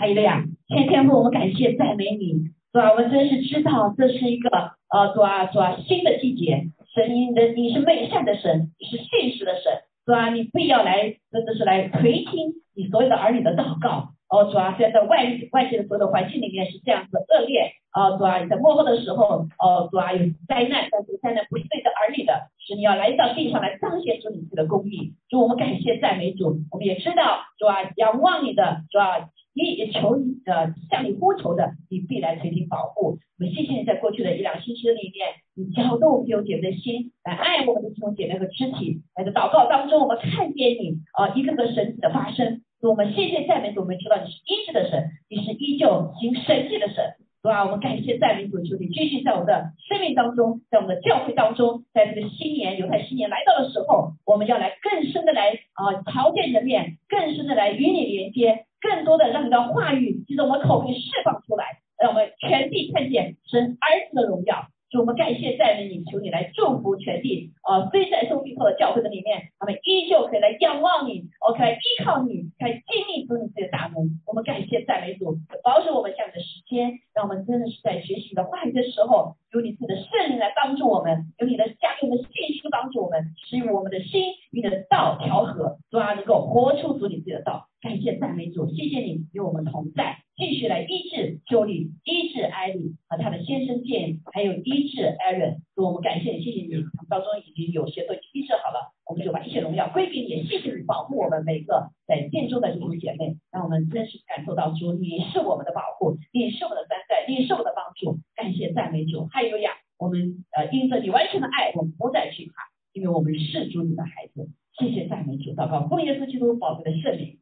还有了呀，天天父，我们感谢赞美你，主啊，我们真是知道这是一个呃，主啊，主啊，新的季节，神你的你是美善的神，你是信实的神，主啊，你必要来，真的是来垂听你所有的儿女的祷告。哦，主啊，虽然在外外界的所有的环境里面是这样子恶劣，哦，主啊，你在幕后的时候，哦，主啊，有灾难，但是灾难不是对着儿女的，是你要来到地上来彰显出你自己的公义。主，我们感谢赞美主，我们也知道，主啊，仰望你的，主啊，你求你呃向你呼求的，你必来垂听保护。我们谢谢你在过去的一两星期里面，你搅动弟兄姐妹的心，来爱我们的弟兄姐妹和肢体，在这祷告当中，我们看见你啊一个个神奇的发生。我们谢谢赞美主，我们知道你是医治的神，你是依旧行神迹的神，对吧？我们感谢赞美主，求你继续在我们的生命当中，在我们的教会当中，在这个新年犹太新年来到的时候，我们要来更深的来啊，朝见你的面，更深的来与你连接，更多的让你的话语就在我们口里释放出来，让我们全地看见神儿子的荣耀。主，我们感谢赞美你，求你来祝福全地啊！非在受逼迫的教会的里面，他们依旧可以来仰望你，OK，依靠你，来经历主你自己的大能。我们感谢赞美主，保守我们下面的时间，让我们真的是在学习的话语的时候，有你自己的圣灵来帮助我们，有你的加给我们信心帮助我们，使我们的心与你的道调和，主啊，能够活出主你自己的道。感谢赞美主，谢谢你与我们同在。继续来医治修丽，医治艾米和他的先生建议，还有医治艾伦。我们感谢你，谢谢你，他们当中已经有些都医治好了，我们就把一切荣耀归给你。谢谢你保护我们每个在建中的弟兄姐妹，让我们真实感受到主，你是我们的保护，你是我们的担待，你是我们的帮助。感谢赞美主，还有呀，我们呃因着你完全的爱，我们不再惧怕，因为我们是主你的孩子。谢谢赞美主，祷告奉耶稣基督宝贵的圣名，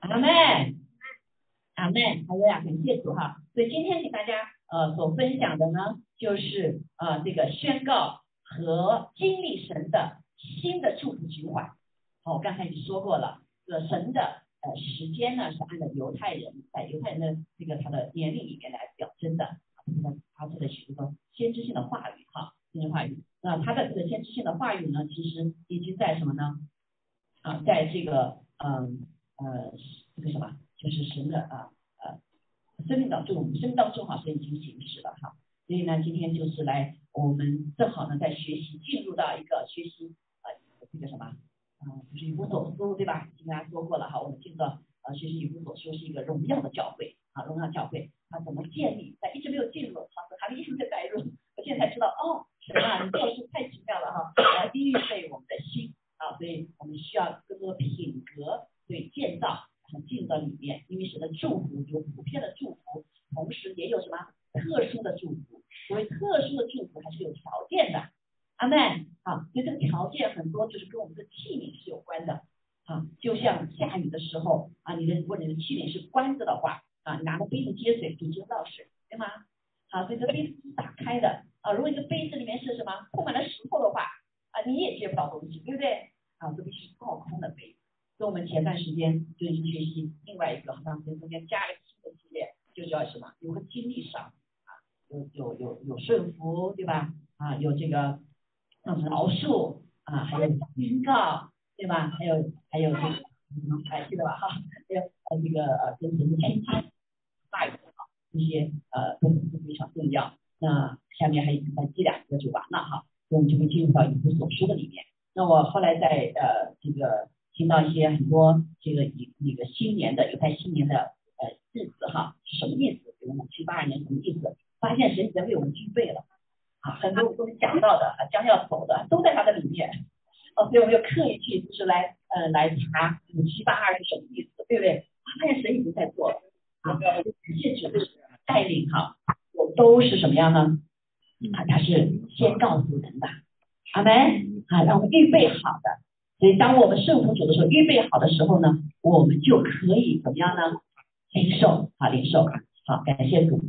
阿门。阿门，还有呀，感谢主哈。所以今天给大家呃所分享的呢，就是呃这个宣告和经历神的新的祝福循环。好，我刚才已经说过了，这个神的呃时间呢是按照犹太人在犹太人的这个他的年龄里面来表征的啊，他发出的许多先知性的话语哈，先知话语。那他的这个先知性的话语呢，其实已经在什么呢？啊，在这个嗯呃这个什么？就是神的啊呃生命当中，我们生命当中哈是已经行使了哈，所以呢今天就是来我们正好呢在学习进入到一个学习啊这个什么啊就是以弗所书对吧？已经跟大家说过了哈，我们进入到呃学习以弗所书是一个荣耀的教会啊荣耀教会它怎么建立？在一直没有进入，好还没一直在带入，我现在才知道哦，神啊，你做事太奇妙了哈，来预备我们的心啊，所以我们需要更多品格对建造。然后进入到里面，因为神的祝福有普遍的祝福，同时也有什么特殊的祝福。所谓特殊的祝福，还是有条件的。阿门啊，所以这个条件很多就是跟我们的器皿是有关的啊。就像下雨的时候啊，你的如果你的器皿是关着的话啊，你拿个杯子接水就接不到水，对吗？好，所以这杯子是打开的啊。如果你的杯子里面是什么铺满了石头的话啊，你也接不到东西，对不对？啊，这必须倒空的杯子。跟我们前段时间就已经学习另外一个，好像在中间加了新的系列，就叫什么？有个经历上啊，有有有有顺服，对吧？啊，有这个嗯饶恕啊，还有宣告，对吧？还有还有这个还记得吧？哈，还有呃这个呃跟神的亲近，大一点啊，这些呃都是非常重要。那下面还有再记两个就完了哈，我们就会进入到以弗所书的里面。那我后来在呃这个。听到一些很多这个一那个新年的犹太新年的呃日子哈什么意思？比如七八二年什么意思？发现神已经为我们预备了啊，很多都是讲到的啊，将要走的都在他的里面哦，所以我们就刻意去就是来呃来查五七八二是什么意思，对不对？发现神已经在做了啊，感谢主的带领哈，我都是什么样呢？啊，他是先告诉人的，好没啊，让我们预备好的。所以，当我们顺服主的时候，预备好的时候呢，我们就可以怎么样呢？领受啊，领受好，感谢主。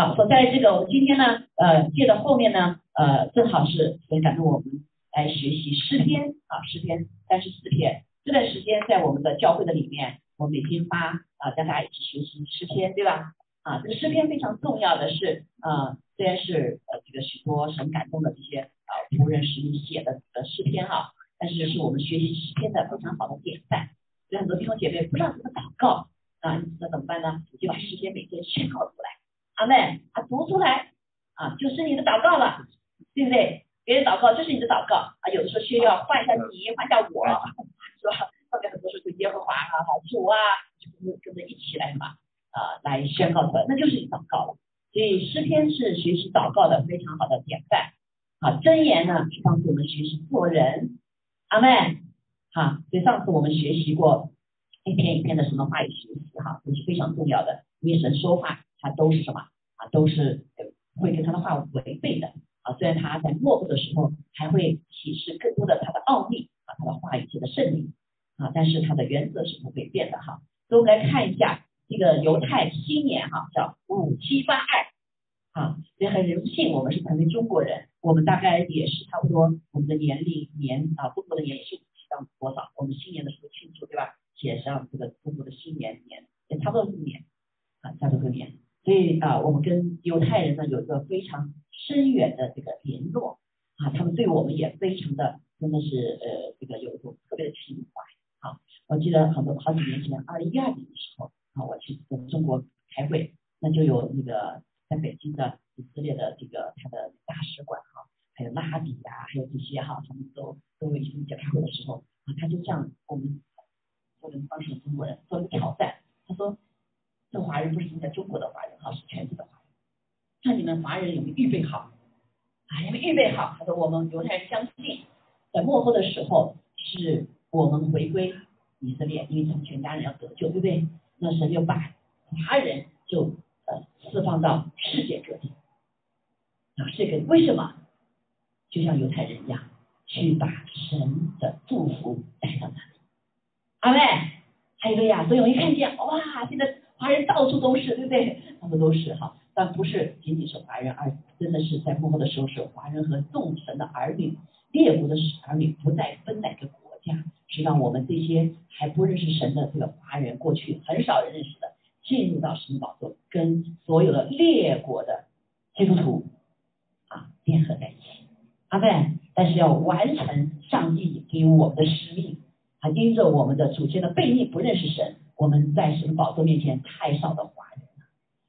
好，所在这个我们今天呢，呃，借着后面呢，呃，正好是以感动我们来学习诗篇啊，诗篇三十四篇。这段时间在我们的教会的里面，我每天发啊，跟大家一起学习诗篇，对吧？啊，这个诗篇非常重要的是，啊，虽然是呃这个许多神感动的这些啊仆人使你写的的诗篇哈。但是是我们学习诗篇的非常好的典范，所以很多弟兄姐妹不知道怎么祷告啊，那怎么办呢？就把诗篇每天宣告出来，阿妹，啊，读出来啊，就是你的祷告了，对不对？别人祷告就是你的祷告啊，有的时候需要换一下你，换一下我，是吧？后面很多时候就耶和华啊，主啊，就跟着跟着一起来嘛，啊，来宣告出来，那就是你祷告了。所以诗篇是学习祷告的非常好的典范。好，箴言呢是帮助我们学习做人。阿妹，好，所以上次我们学习过一篇一篇的什么话语学习，哈，这是非常重要的。因为神说话，他都是什么啊？都是会跟他的话违背的。啊，虽然他在末后的时候还会启示更多的他的奥秘啊，他的话语的胜利啊，但是他的原则是不会变的哈。所以我们来看一下。这个犹太新年哈叫五七八二，啊，也很荣幸我们是成为中国人，我们大概也是差不多我们的年龄年啊，中国的年也是五七到多少？我们新年的时候庆祝对吧？写上这个中国的新年年也差不多是年啊，差不多年，所以啊，我们跟犹太人呢有一个非常深远的这个联络啊，他们对我们也非常的真的是呃这个有一种特别的情怀啊，我记得很多好几年前，二零一二年的时候。啊，我去跟中国开会，那就有那个在北京的以色列的这个他的大使馆哈，还有拉比呀，还有这些哈，他们都都一起开会的时候啊，他就向我们我们当时的中国人做一个挑战，他说，这华人不是在中国的华人哈，是全世界的华人，那你们华人有没有预备好？啊，有没有预备好？他说我们犹太人相信，在幕后的时候是我们回归以色列，因为他们全家人要得救，对不对？那神就把华人就呃释放到世界各地啊，这个为什么？就像犹太人一样，去把神的祝福带到那里。阿妹，还有个呀，所以我一看见，哇，现在华人到处都是，对不对？他们都是哈，但不是仅仅是华人，而真的是在幕后的时候是华人和众神的儿女，列国的儿女不再分哪个国家。是让我们这些还不认识神的这个华人，过去很少人认识的，进入到神宝座，跟所有的列国的基督徒啊联合在一起。阿门。但是要完成上帝给我们的使命，啊，因着我们的祖先的背逆不认识神，我们在神宝座面前太少的华人了。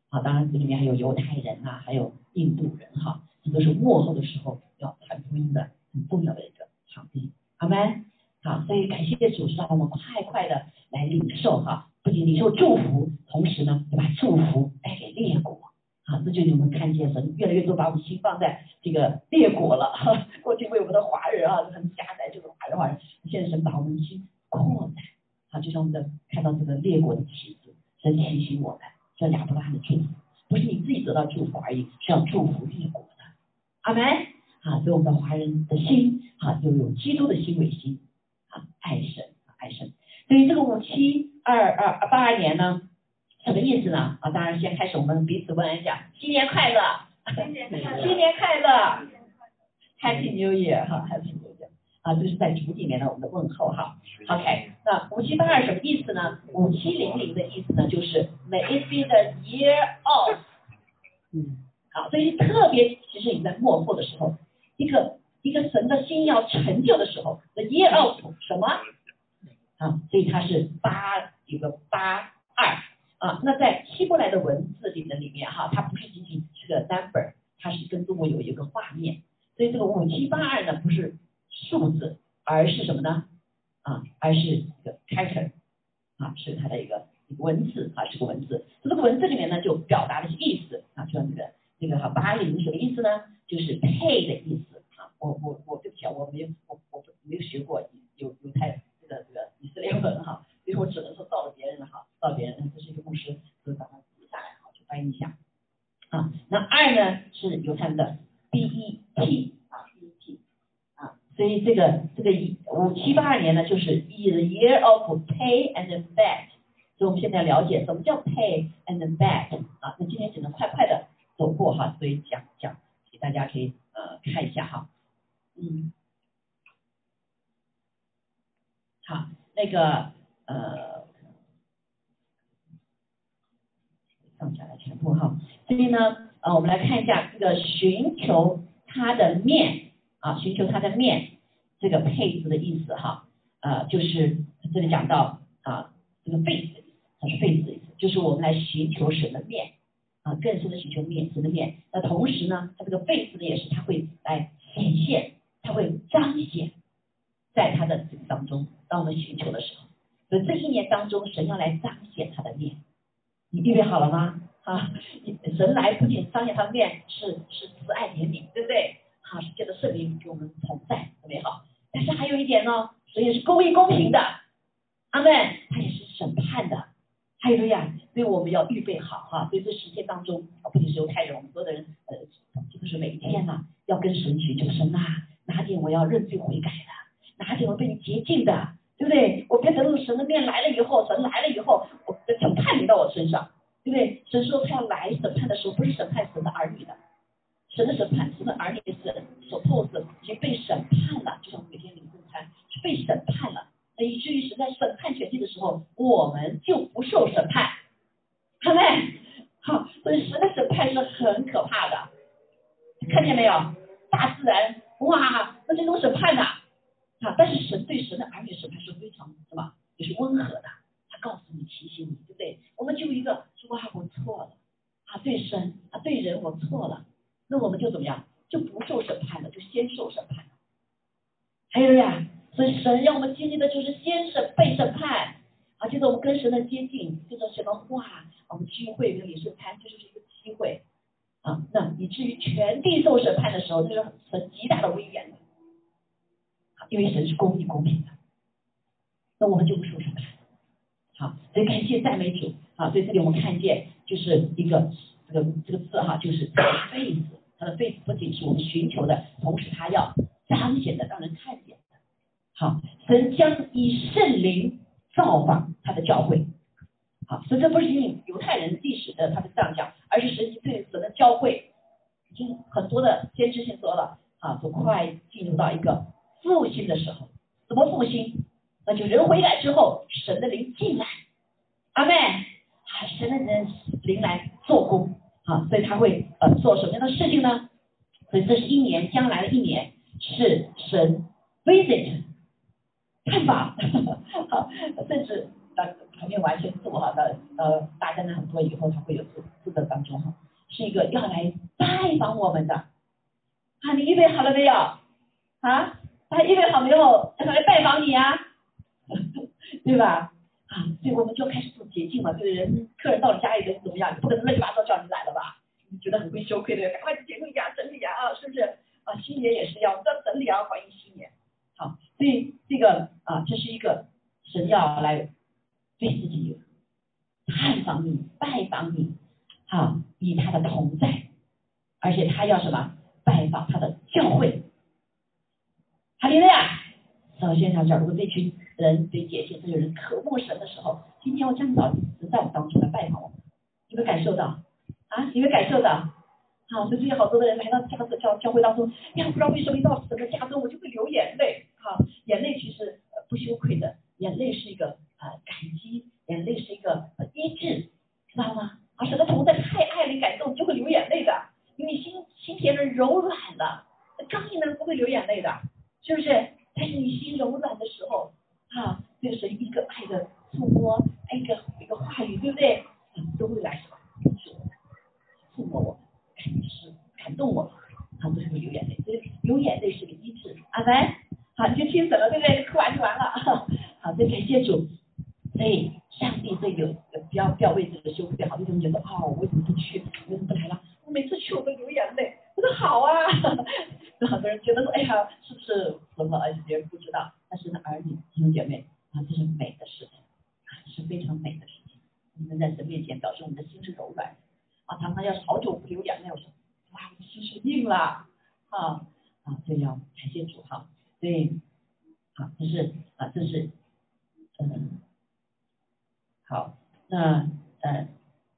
啊，当然这里面还有犹太人啊，还有印度人哈，这都是幕后的时候要传福音的很重要的一个场地。阿门。好，所以感谢主，让我们快快的来领受哈，不仅领受祝福，同时呢，也把祝福带给列国。好，这就是我们看见神越来越多把我们心放在这个列国了。哈，过去为我们的华人啊，很狭窄，就是华人华人，现在神把我们的心扩展。好，就像我们的看到这个列国的旗子，神提醒我们，这亚伯拉罕的祝福，不是你自己得到祝福而已，是要祝福列国的。阿门。啊，所以我们的华人的心，啊，就有基督的心为心。啊，爱神，爱神。所以这个五七二二八二年呢，什么意思呢？啊，当然先开始我们彼此问一下，新年快乐，新年快乐，Happy New Year 哈，Happy New Year 啊，就是在主里面的我们的问候哈。OK，那五七八二什么意思呢？五七零零的意思呢，就是 May it be the year of，嗯，好，所以特别其实你在幕后的时候，一个。一个神的心要成就的时候，the year of 什么啊？所以它是八有个八二啊。那在希伯来的文字里的里面哈，它不是仅仅是个 number，它是跟中国有一个画面。所以这个五七八二呢，不是数字，而是什么呢？啊，而是一个 character 啊，是它的一个一个文字啊，是个文字。那这个文字里面呢，就表达的是意思啊，就像这个这个哈八零什么意思呢？就是配的意思。啊我我我对不起，我没有我我没有学过犹犹太这个这个以色列文哈，所以我只能说照着别人的哈，照别人，这是一个牧师就把它记下来哈，去翻译一下啊。那二呢是犹太人的 B E T，所以这个这个一五七八二年呢就是 the year of pay and back，所以我们现在了解什么叫 pay and back 啊，那今天只能快快的走过哈，所以讲讲给大家可以呃看一下哈。嗯，好，那个呃，放下来全部哈。这边呢，呃，我们来看一下这个寻求它的面啊，寻求它的面这个配置的意思哈，呃，就是这里讲到啊，这个 face，它是 face 的意思。就是我们来寻求神的面啊，更深的寻求面神的面。那同时呢，它这个 face 呢，也是它会来显现，它会彰显在它的这个当中。当我们寻求的时候，所以这一年当中，神要来彰显他的面。你预备好了吗？啊，神来不仅彰显他的面，是是慈爱怜悯，对不对？啊，是借着圣灵给我们同在，特别好。但是还有一点呢，神也是公义公平的，阿门。他也是审判的，还有呀，所以我们要预备好哈。所以这十天当中，不仅是犹太人，我们所有的人，呃，这个是每一天呐，要跟神寻求神呐，哪点我要认罪悔改的，哪点我被你洁净的，对不对？我别得到神的面来了以后，神来了以后，我的审判临到我身上，对不对？神说他要来审判的时候，不是审判神的儿女的。神的审判，神的儿女是所透的，已经被审判了，就像我们每天领圣餐被审判了，那以至于神在审判全地的时候，我们就不受审判，看没？好，所以神的审判是很可怕的，看见没有？大自然哇，那这种审判呐，啊，但是神对神的儿女审判是非常什么？也是温和的，他告诉你，提醒你，对不对？我们就一个说哇，我错了，啊，对神啊，对人我错了。那我们就怎么样？就不受审判了，就先受审判。还有呀，所以神让我们经历的就是先审被审判啊，接着我们跟神的接近，接着什么话，我们聚会跟李圣餐，这就是一个机会啊。那以至于全地受审判的时候，这是很极大的威严的，因为神是公义公平的，那我们就不受审判。好，所以感谢赞美主啊。所以这里我们看见就是一个这个这个字哈，就是一辈子。他的罪不仅是我们寻求的，同时他要彰显的，让人看见的。好，神将以圣灵造访他的教会。好，所以这不是仅仅犹太人历史的他是这样讲，而是神对神的教会已经很多的先知性说了啊，都快进入到一个复兴的时候。怎么复兴？那就人悔改之后，神的灵进来，阿妹，神的人灵来做工。啊，所以他会呃做什么样的事情呢？所以这是一年，将来的一年是神 visit 看访，好，甚至呃还没有完全做好的呃大家呢很多以后，他会有这这个当中哈，是一个要来拜访我们的啊，你预备好了没有？啊，他预备好没有？要来拜访你啊，对吧？啊，所以我们就开始做捷径嘛，对人客人到了家里边怎么样？不可能乱七八糟叫你来了吧？觉得很会羞愧的，赶快去整理呀，整理呀啊，是不是？啊，新年也是要要整理啊，欢迎新年。好，所以这个啊，这是一个神要来对自己探访你、拜访你，好，以他的同在，而且他要什么？拜访他的教会。哈利路亚。首先他讲，如果这群。人对解性，这有人渴慕神的时候，今天我将早神在当中来拜访我们，有没有感受到？啊，有没有感受到？好，所以最近好多的人来到加州教教会当中，呀，不知道为什么一到神的家中我就会流眼泪，哈，眼泪其实不羞愧的，眼泪是一个呃感激，眼泪是一个呃医治，知道吗？啊，神的同在太爱你感动就会流眼泪的，因为心心田人柔软了，刚硬的人不会流眼泪的，是不是？但是你心柔软的时候。啊，这个是一个爱的触摸，一个一个话语，对不对？都会来什么？触摸我，肯定是感动我，啊，都是会流眼泪，所以流眼泪是个医治。阿门。好，你就听神了，对不对？哭完就完了。好，再感谢主。所以上帝这个不要不要为这个羞愧，好多人觉得啊，我为什么不去？为什么不来了？我每次去我都流眼泪。我说好啊。有很多人觉得说，哎呀，是不是什么？而且别人不知道。但是呢，儿女弟兄姐妹啊，这是美的事情啊，是非常美的事情。我们在神面前表示我们的心是柔软的啊，常常要是好久不流眼泪，我说哇，我的心是硬了啊啊，这要感谢主哈。所以好，这是啊，这是嗯好，那呃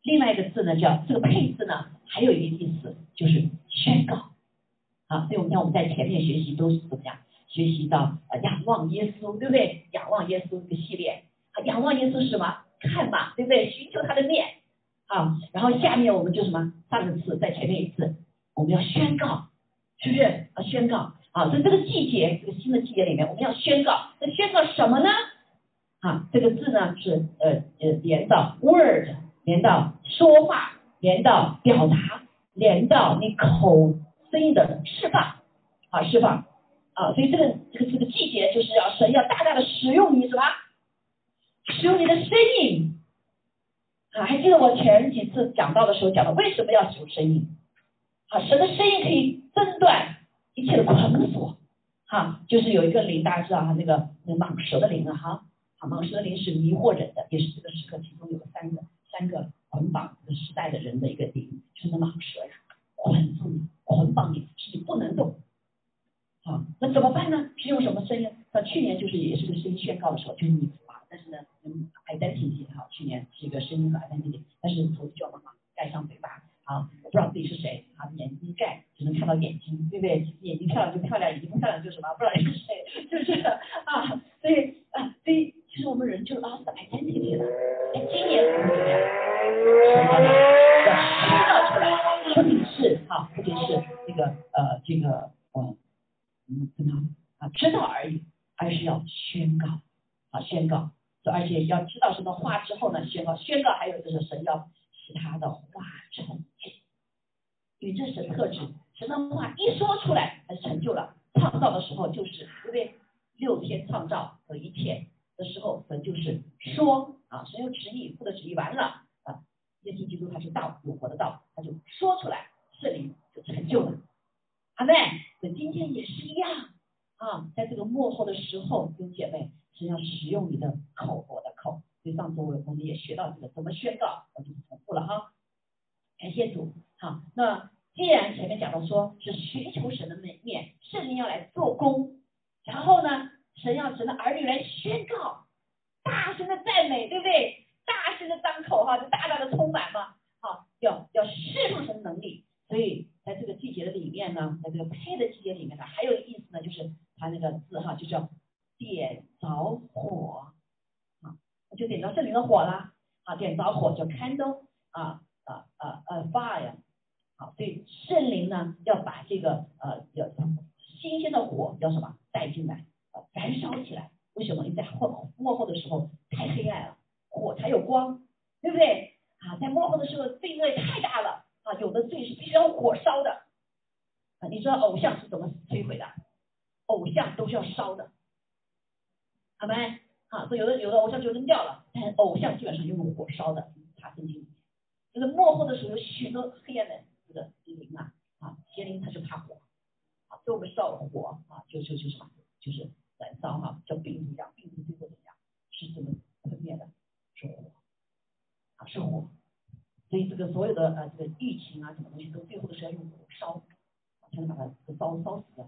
另外一个字呢，叫这个配字呢，还有一个意思就是宣告啊。所以我们看我们在前面学习都是怎么样？学习到呃仰望耶稣，对不对？仰望耶稣这个系列，仰望耶稣是什么？看嘛，对不对？寻求他的面，啊，然后下面我们就什么？上个次在前面一次，我们要宣告，是不是？啊，宣告，啊，在这个季节，这个新的季节里面，我们要宣告，那宣告什么呢？啊，这个字呢是呃呃连到 word 连到说话，连到表达，连到你口声音的释放，啊，释放，啊，所以这个这个这个季节就是要神要大大的使用你什么？使用你的声音，啊，还记得我前几次讲到的时候讲的为什么要使用声音？啊，神的声音可以挣断一切的捆锁，哈，就是有一个灵，大家知道哈，那个那蟒蛇的灵啊，哈，啊，蟒蛇的灵是迷惑人的，也是这个时刻其中有三个三个捆绑这个时代的人的一个灵，就是那蟒蛇呀，捆住你，捆绑你，使你不能动，好，那怎么办呢？是用什么声音？那去年就是也是个声音宣告的时候，就是你啊，但是呢，嗯，identity 哈，去年是一个声音和 identity，但是头就要妈妈盖上嘴巴。啊，我不知道自己是谁，啊，眼睛一盖只能看到眼睛，对不对？眼睛漂亮就漂亮，眼睛不漂亮就什么，不知道你是谁，是不 是啊？所以啊，所以其实我们人就 lost identity 了。哎，今年怎么样？什么呢？要宣告出来，是哈，不仅是这个呃这个呃嗯怎么啊知道而已，而是要宣告啊宣告，而且要知道什么话之后呢宣告，宣告还有就是神要使他的话成。因为这神特质，神的话一说出来，它成就了。创造的时候就是，对不对？六天创造和一切的时候，神就是说啊，神有旨意，父的旨意完了啊。耶稣基督他是道，有活的道，他就说出来，这里就成就了。阿妹，那今天也是一样啊，在这个幕后的时候，弟兄姐妹，是要使用你的口，我的口。所以上次我我们也学到这个怎么宣告，我就不重复了哈。感谢主，好，那。既然前面讲到说是寻求神的美面，圣灵要来做工，然后呢，神要神的儿女来宣告，大声的赞美，对不对？大声的张口哈，就大大的充满嘛，好，要要释放神的能力。所以在这个季节的里面呢，在这个配的季节里面呢，还有意思呢，就是它那个字哈，就叫点着火，啊，就点着圣灵的火啦，啊，点着火叫 candle，啊啊啊啊 fire。好，所以圣灵呢要把这个呃要新鲜的火叫什么带进来，呃燃烧起来。为什么？你在后幕后的时候太黑暗了，火才有光，对不对？啊，在幕后的时候罪恶太大了啊，有的罪是必须要火烧的啊。你知道偶像是怎么摧毁的？偶像都是要烧的，好没？啊，所以有的有的偶像就扔掉了，但偶像基本上用火烧的，查圣经。就是幕后的时候有许多黑暗的。的灵啊啊，邪灵它是怕火啊，所以我们烧火啊，就就就什么，就是燃烧哈，叫病毒一样，病毒最后怎么样？是怎么吞灭的？是火啊，是火。所以这个所有的呃这个疫情啊，什么东西都最后都是要用火烧，才能把它烧烧死的。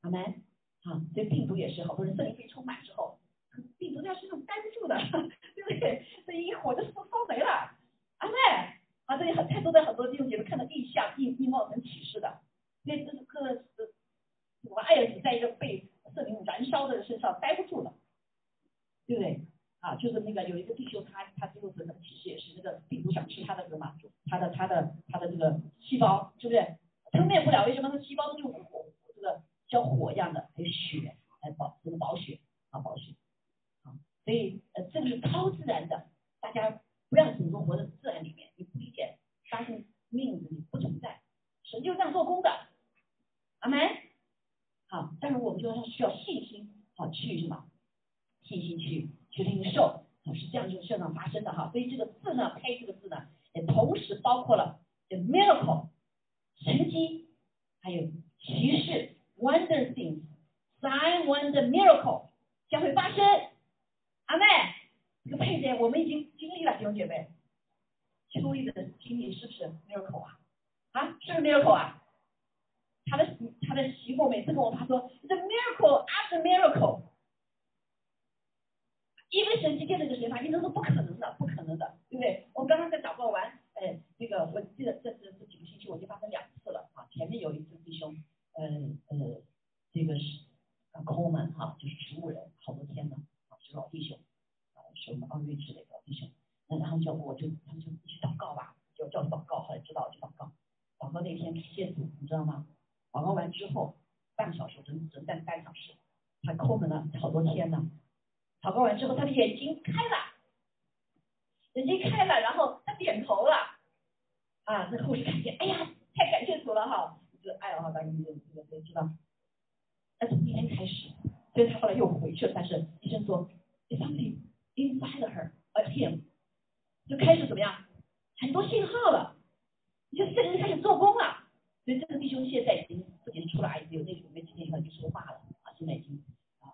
阿门啊，所以病毒也是，好多人圣灵被充满之后，病毒在身上待不住的，对不对？这一火就烧烧没了。阿门。啊，这里很太多的很多弟兄姐妹看到异象、异异貌很启示的，因为这是个我爱呀，你在一个被圣灵燃烧的人身上待不住了，对不对？啊，就是那个有一个弟兄，他他最后得的其实也是那个病毒想吃他的什么，他的他的他的这个细胞，是不是吞灭不了？为什么？那细胞都用火，这个像火一样的，还有血来保这个保血啊保血啊，所以呃这个是超自然的，大家不要只是活在自然里面。你不理解，发现命里不存在，神就这样做工的，阿门。好，但是我们说他需要信心，好去什么？信心去去领受，是这样就这样发生的哈。所以这个字呢，配这个字呢，也同时包括了 miracle 神机，还有骑士 wonder things，sign wonder miracle 将会发生，阿妹，这个配置我们已经经历了，弟兄姐妹。秋丽的经历是不是 miracle 啊？啊，是不是 miracle 啊？他的他的媳妇每次跟我他说，the miracle after miracle，因为神迹见证的神法，你都是不可能的，不可能的，对不对？我刚刚在祷告完，哎，这个我记得这这这几个星期我就发生两次了啊，前面有一次弟兄，嗯呃，这个是啊空门哈，就是植物人，好多天了啊，是老弟兄啊，是我们奥瑞之类的弟兄。那然后叫我就他们就一起祷告吧，就叫祷告，后来知道去祷告。祷告那天谢主，你知道吗？祷告完之后半个小时，整整站半小时，他抠门了好多天呢。祷告完之后，他的眼睛开了，眼睛开了，然后他点头了，啊，那护士看见，哎呀，太感谢主了哈，这个爱哈，大家这个这个都知道。那从那天开始，所以他后来又回去了，但是医生说，something inside her a him，就开始怎么样，很多信号了，就圣灵开始做工了。所以这个弟兄现在已经不仅出了癌，有那有那几天以后就说话了啊，现在已经啊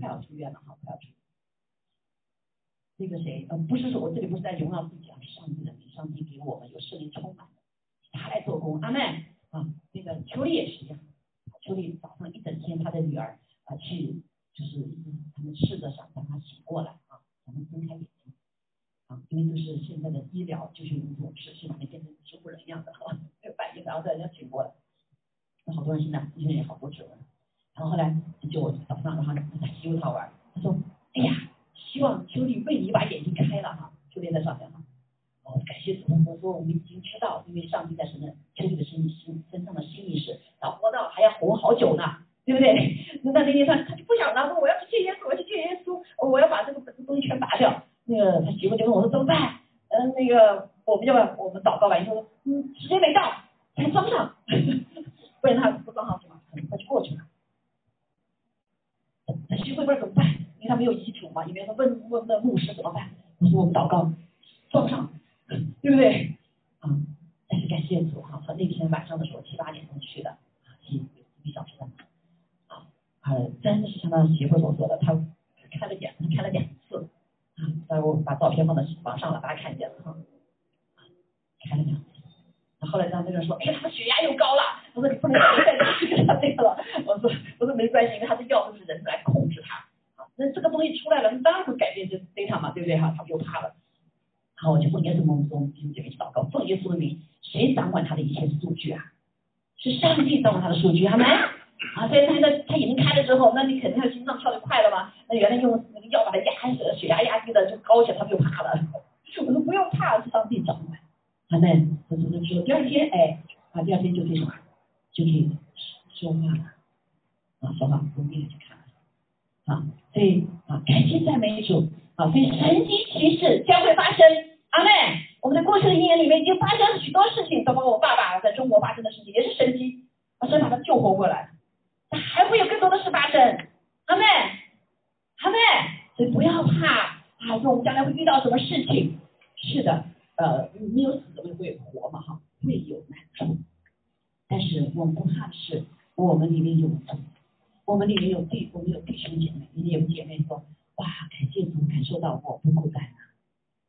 快要出院了哈，快要出。那个谁，呃，不是说我这里不是在荣耀自己啊，是上帝的，上帝给我们有圣灵充满的，他来做工，阿妹啊，那个秋丽也是一样，秋丽早上一整天，她的女儿啊去，就是他们试着想让她醒过来啊，让他睁开眼睛啊，因为就是现在的医疗就是一种是是把你变成植物人一样的哈，没有反应，然后再让醒过来，那好多人现在医院也好多指纹，然后后来就早上然后他洗澡玩，他说，哎呀。希望秋丽为你把眼睛开了哈，秋丽在上面哈。哦，感谢主，我说我们已经知道，因为上帝在什么秋丽的身心身上的心意是，老活到还要活好久呢，对不对？那那天他他就不想了，说我要去见耶稣，我要去见耶稣，我要把这个东西全拔掉。那个他媳妇就问我说怎么办？嗯，那个我们要不我们祷告完以后，嗯，时间没到，才装上，不然他不装上去嘛，很快就过去了。他媳妇不知道怎么办。他没有遗嘱嘛？因为他问问问牧师怎么办？我说我们祷告，撞上，对不对？啊，但是感谢主哈，他那天晚上的时候七八点钟去的，啊，一一小时的，啊，呃，真的是像他媳妇所说的，他开了眼，他开了两次，啊，待会我把照片放到网上了，大家看见了哈，开了两次，后来让那个人说，哎呀，他血压又高了，我说你不能再去跟他那个了，我说我说没关系，因为他的药都是人来控制他。那这个东西出来了，你当然会改变这 data 嘛，对不对哈？他们就怕了。好，我就奉耶稣名中弟兄姐妹去祷告，奉说明，谁掌管他的一切数据啊？是上帝掌管他的数据，好吗？啊，所以他那他已经开了之后，那你肯定他心脏跳得快了嘛？那原来用那个药把他压血压压低的就高起来，他就怕了。我说不用怕，是上帝掌管。好没？我只是说第二天，哎，啊，第二天就可以什么？就可以说话了。啊，说话不用进去看。啊，所以啊，感谢赞美主啊，所以神机骑士将会发生。阿妹，我们在过去的一年里面已经发生了许多事情，包括我爸爸在中国发生的事情也是神机，啊，神把他救活过来，那还会有更多的事发生。阿妹，阿妹，所以不要怕啊，说我们将来会遇到什么事情？是的，呃，没有死怎么会活嘛？哈，会有难处，但是我们不怕的是，我们里面有主。我们里面有弟，我们有弟兄姐妹，里面有姐妹说，哇，感谢主，感受到我不孤单了，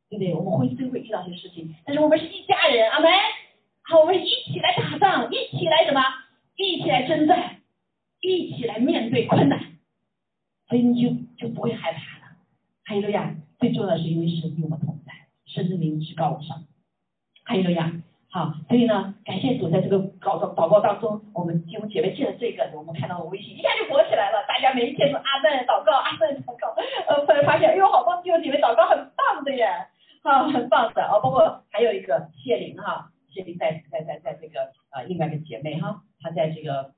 对不对？我们会虽会遇到些事情，但是我们是一家人，阿门。好，我们一起来打仗，一起来什么？一起来征战，一起来面对困难，所以你就就不会害怕了。还有呀，最重要的是因为神与我们同在，神的名至高无上。还有呀。好，所以呢，感谢主，在这个祷告祷告当中，我们弟兄姐妹借了这个，我们看到微信一下就火起来了，大家每一天都阿门祷告，阿门祷告，呃，后来发现，哎呦，好多弟兄姐妹祷告很棒的耶，啊，很棒的啊，包括还有一个谢玲哈，谢玲在在在在这个呃另外一个姐妹哈，她在这个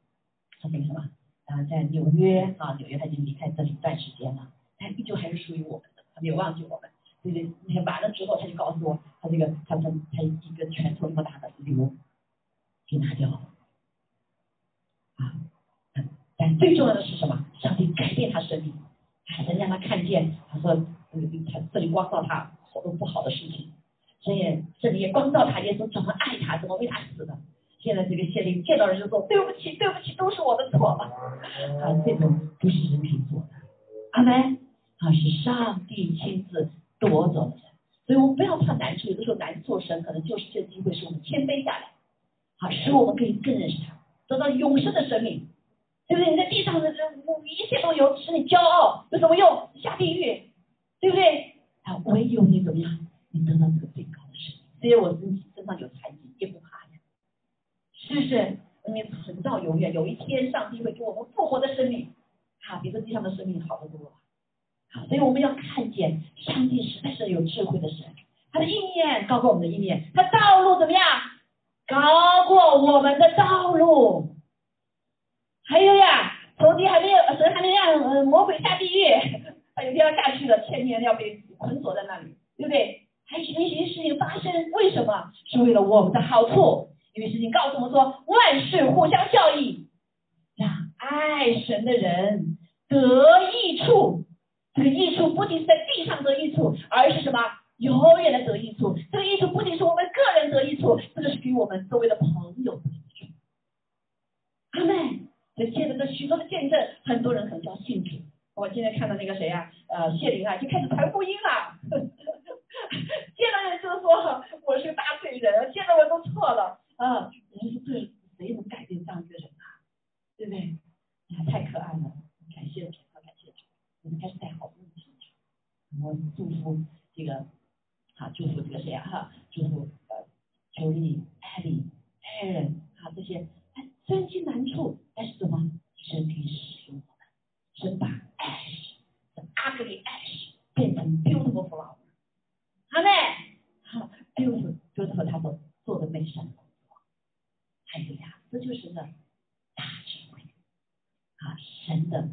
她那个什么啊，在纽约啊，纽约她已经离开这里一段时间了，但依旧还是属于我们的，她没有忘记我们。对对，那天完了之后，他就告诉我，他这个他他他一个拳头那么大的瘤给拿掉了啊，但最重要的是什么？上帝改变他生命，神让他看见，他说，嗯，他这里光照不好的事情，所以这里也光照他，耶稣怎么爱他，怎么为他死的。现在这个县令见到人就说对不起，对不起，都是我的错吧，啊，这种不是人可以做的，阿门，啊，是上帝亲自。夺走的，所以我们不要怕难处，有的时候难做神，可能就是这机会，使我们谦卑下来，好，使我们可以更认识他，得到永生的生命，对不对？你在地上的这一切都有，使你骄傲，有什么用？下地狱，对不对？啊，唯有你怎么样？你得到这个最高的生命。虽然我自己身上有残疾，也不怕呀，是不是？你存到永远，有一天上帝会给我们复活的生命，啊，比这地上的生命好得多。好，所以我们要看见上帝实在是有智慧的神，他的意念高过我们的意念，他道路怎么样？高过我们的道路。还有呀，从今还没有神还没让呃魔鬼下地狱，他有天要下去了，千年要被捆锁在那里，对不对？还有是为了我们的好处，因为事情告诉我们说，万事互相效益，让爱神的人得益处。这个益处不仅是在地上得益处，而是什么？永远的得益处。这个益处不仅是我们个人得益处，这个是给我们周围的朋友得益处。阿妹，这借着这许多的见证，很多人可能就要信主。我今天看到那个谁呀？呃，谢玲啊，就开始传福音了。见到人就说我是个大罪人，见到我都错了啊。人说对谁能改变这样一个人啊？对不对？啊太可爱了，感谢主，感谢主。我们开始带好多的信主，我祝福这个。啊，祝福这个谁啊？哈，祝福呃，秋丽、艾丽、艾伦啊，这些哎，身经难处，但是什么？神可以使用我们，神把 ash，ugly ash 变成 beautiful flower。好嘞，好，beautiful，beautiful，他所做的美善的工作。还有呀，这就是呢大智慧啊，神的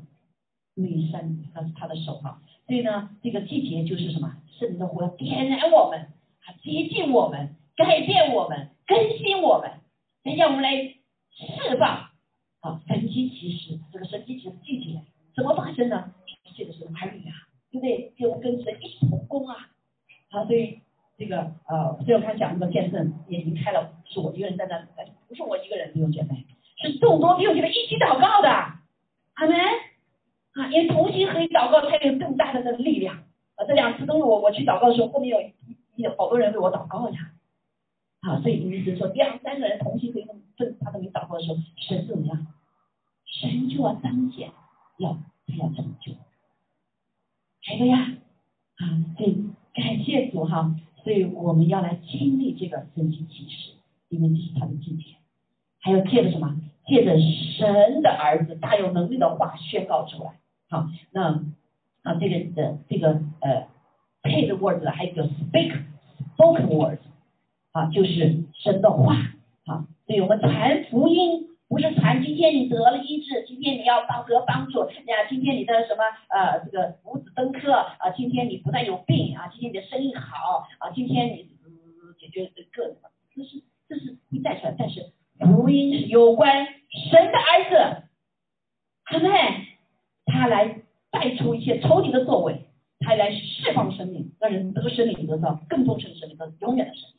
美善，那是他的手哈。所以呢，这个季节就是什么？圣灵的火点燃我们，啊，接近我们，改变我们，更新我们，让我们来释放，啊，神机其实这个神机其实季节怎么发生呢？记得是儿女啊，对不对？就跟神一起同工啊，好，所以这个最后看讲那个见证也离开了，是我一个人在那，不是我一个人弟兄姐妹，是众多弟兄姐妹一起祷告的，阿门。啊，因为同心合一祷告，才有更大的那个力量。啊，这两次都是我我去祷告的时候，后面有有好多人为我祷告呀。啊，所以意思说，两三个人同心合一正他都没祷告的时候，神怎么样？神就要彰显，要他要成就。还有呀，啊，所以感谢主哈，所以我们要来经历这个神奇启示，因为这是他的季节。还有借着什么？借着神的儿子大有能力的话宣告出来。好，那啊，这个的这个呃，paid words 还有个 speak spoken words，啊，就是神的话，啊，所以我们传福音不是传今天你得了医治，今天你要帮得帮助，呀，今天你的什么呃这个五子登科啊，今天你不但有病啊，今天你的生意好啊，今天你解决各什么，这是这是会带出来，但是福音是有关神的儿子，阿门。他来带出一切仇敌的作为，他来释放生命，让人得生命，得到更丰盛的生命，得永远的生命。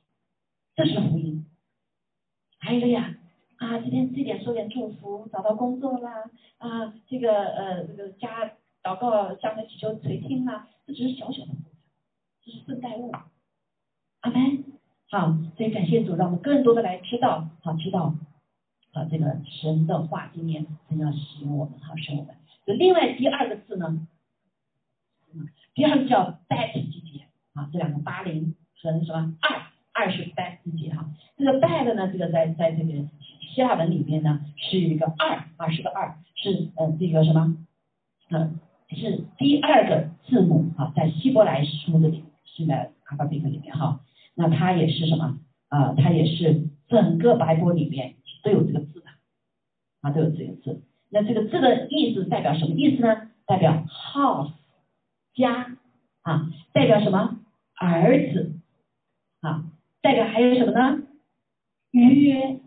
这是福音。还有呀，啊，今天这点说点祝福，找到工作啦，啊，这个呃，这个家祷告向的祈求垂听啦，这只是小小的，这是顺带物。阿门。好，所以感谢主，让我们更多的来知道，好知道，啊，这个神的话，今天真要使用我们，好使用我们。另外第二个字呢，第二个叫 bat 季节啊，这两个八零和什么二二是 bat 季节哈，这个 bat 呢，这个在在这个希腊文里面呢是一个二啊，是个二，是呃这个什么嗯是第二个字母啊，在希伯来书的里，是在阿拉伯里面哈，那它也是什么啊？它也是整个白波里面都有这个字的啊，都有这个字。那这个字的意思代表什么意思呢？代表 house 家啊，代表什么儿子啊，代表还有什么呢？约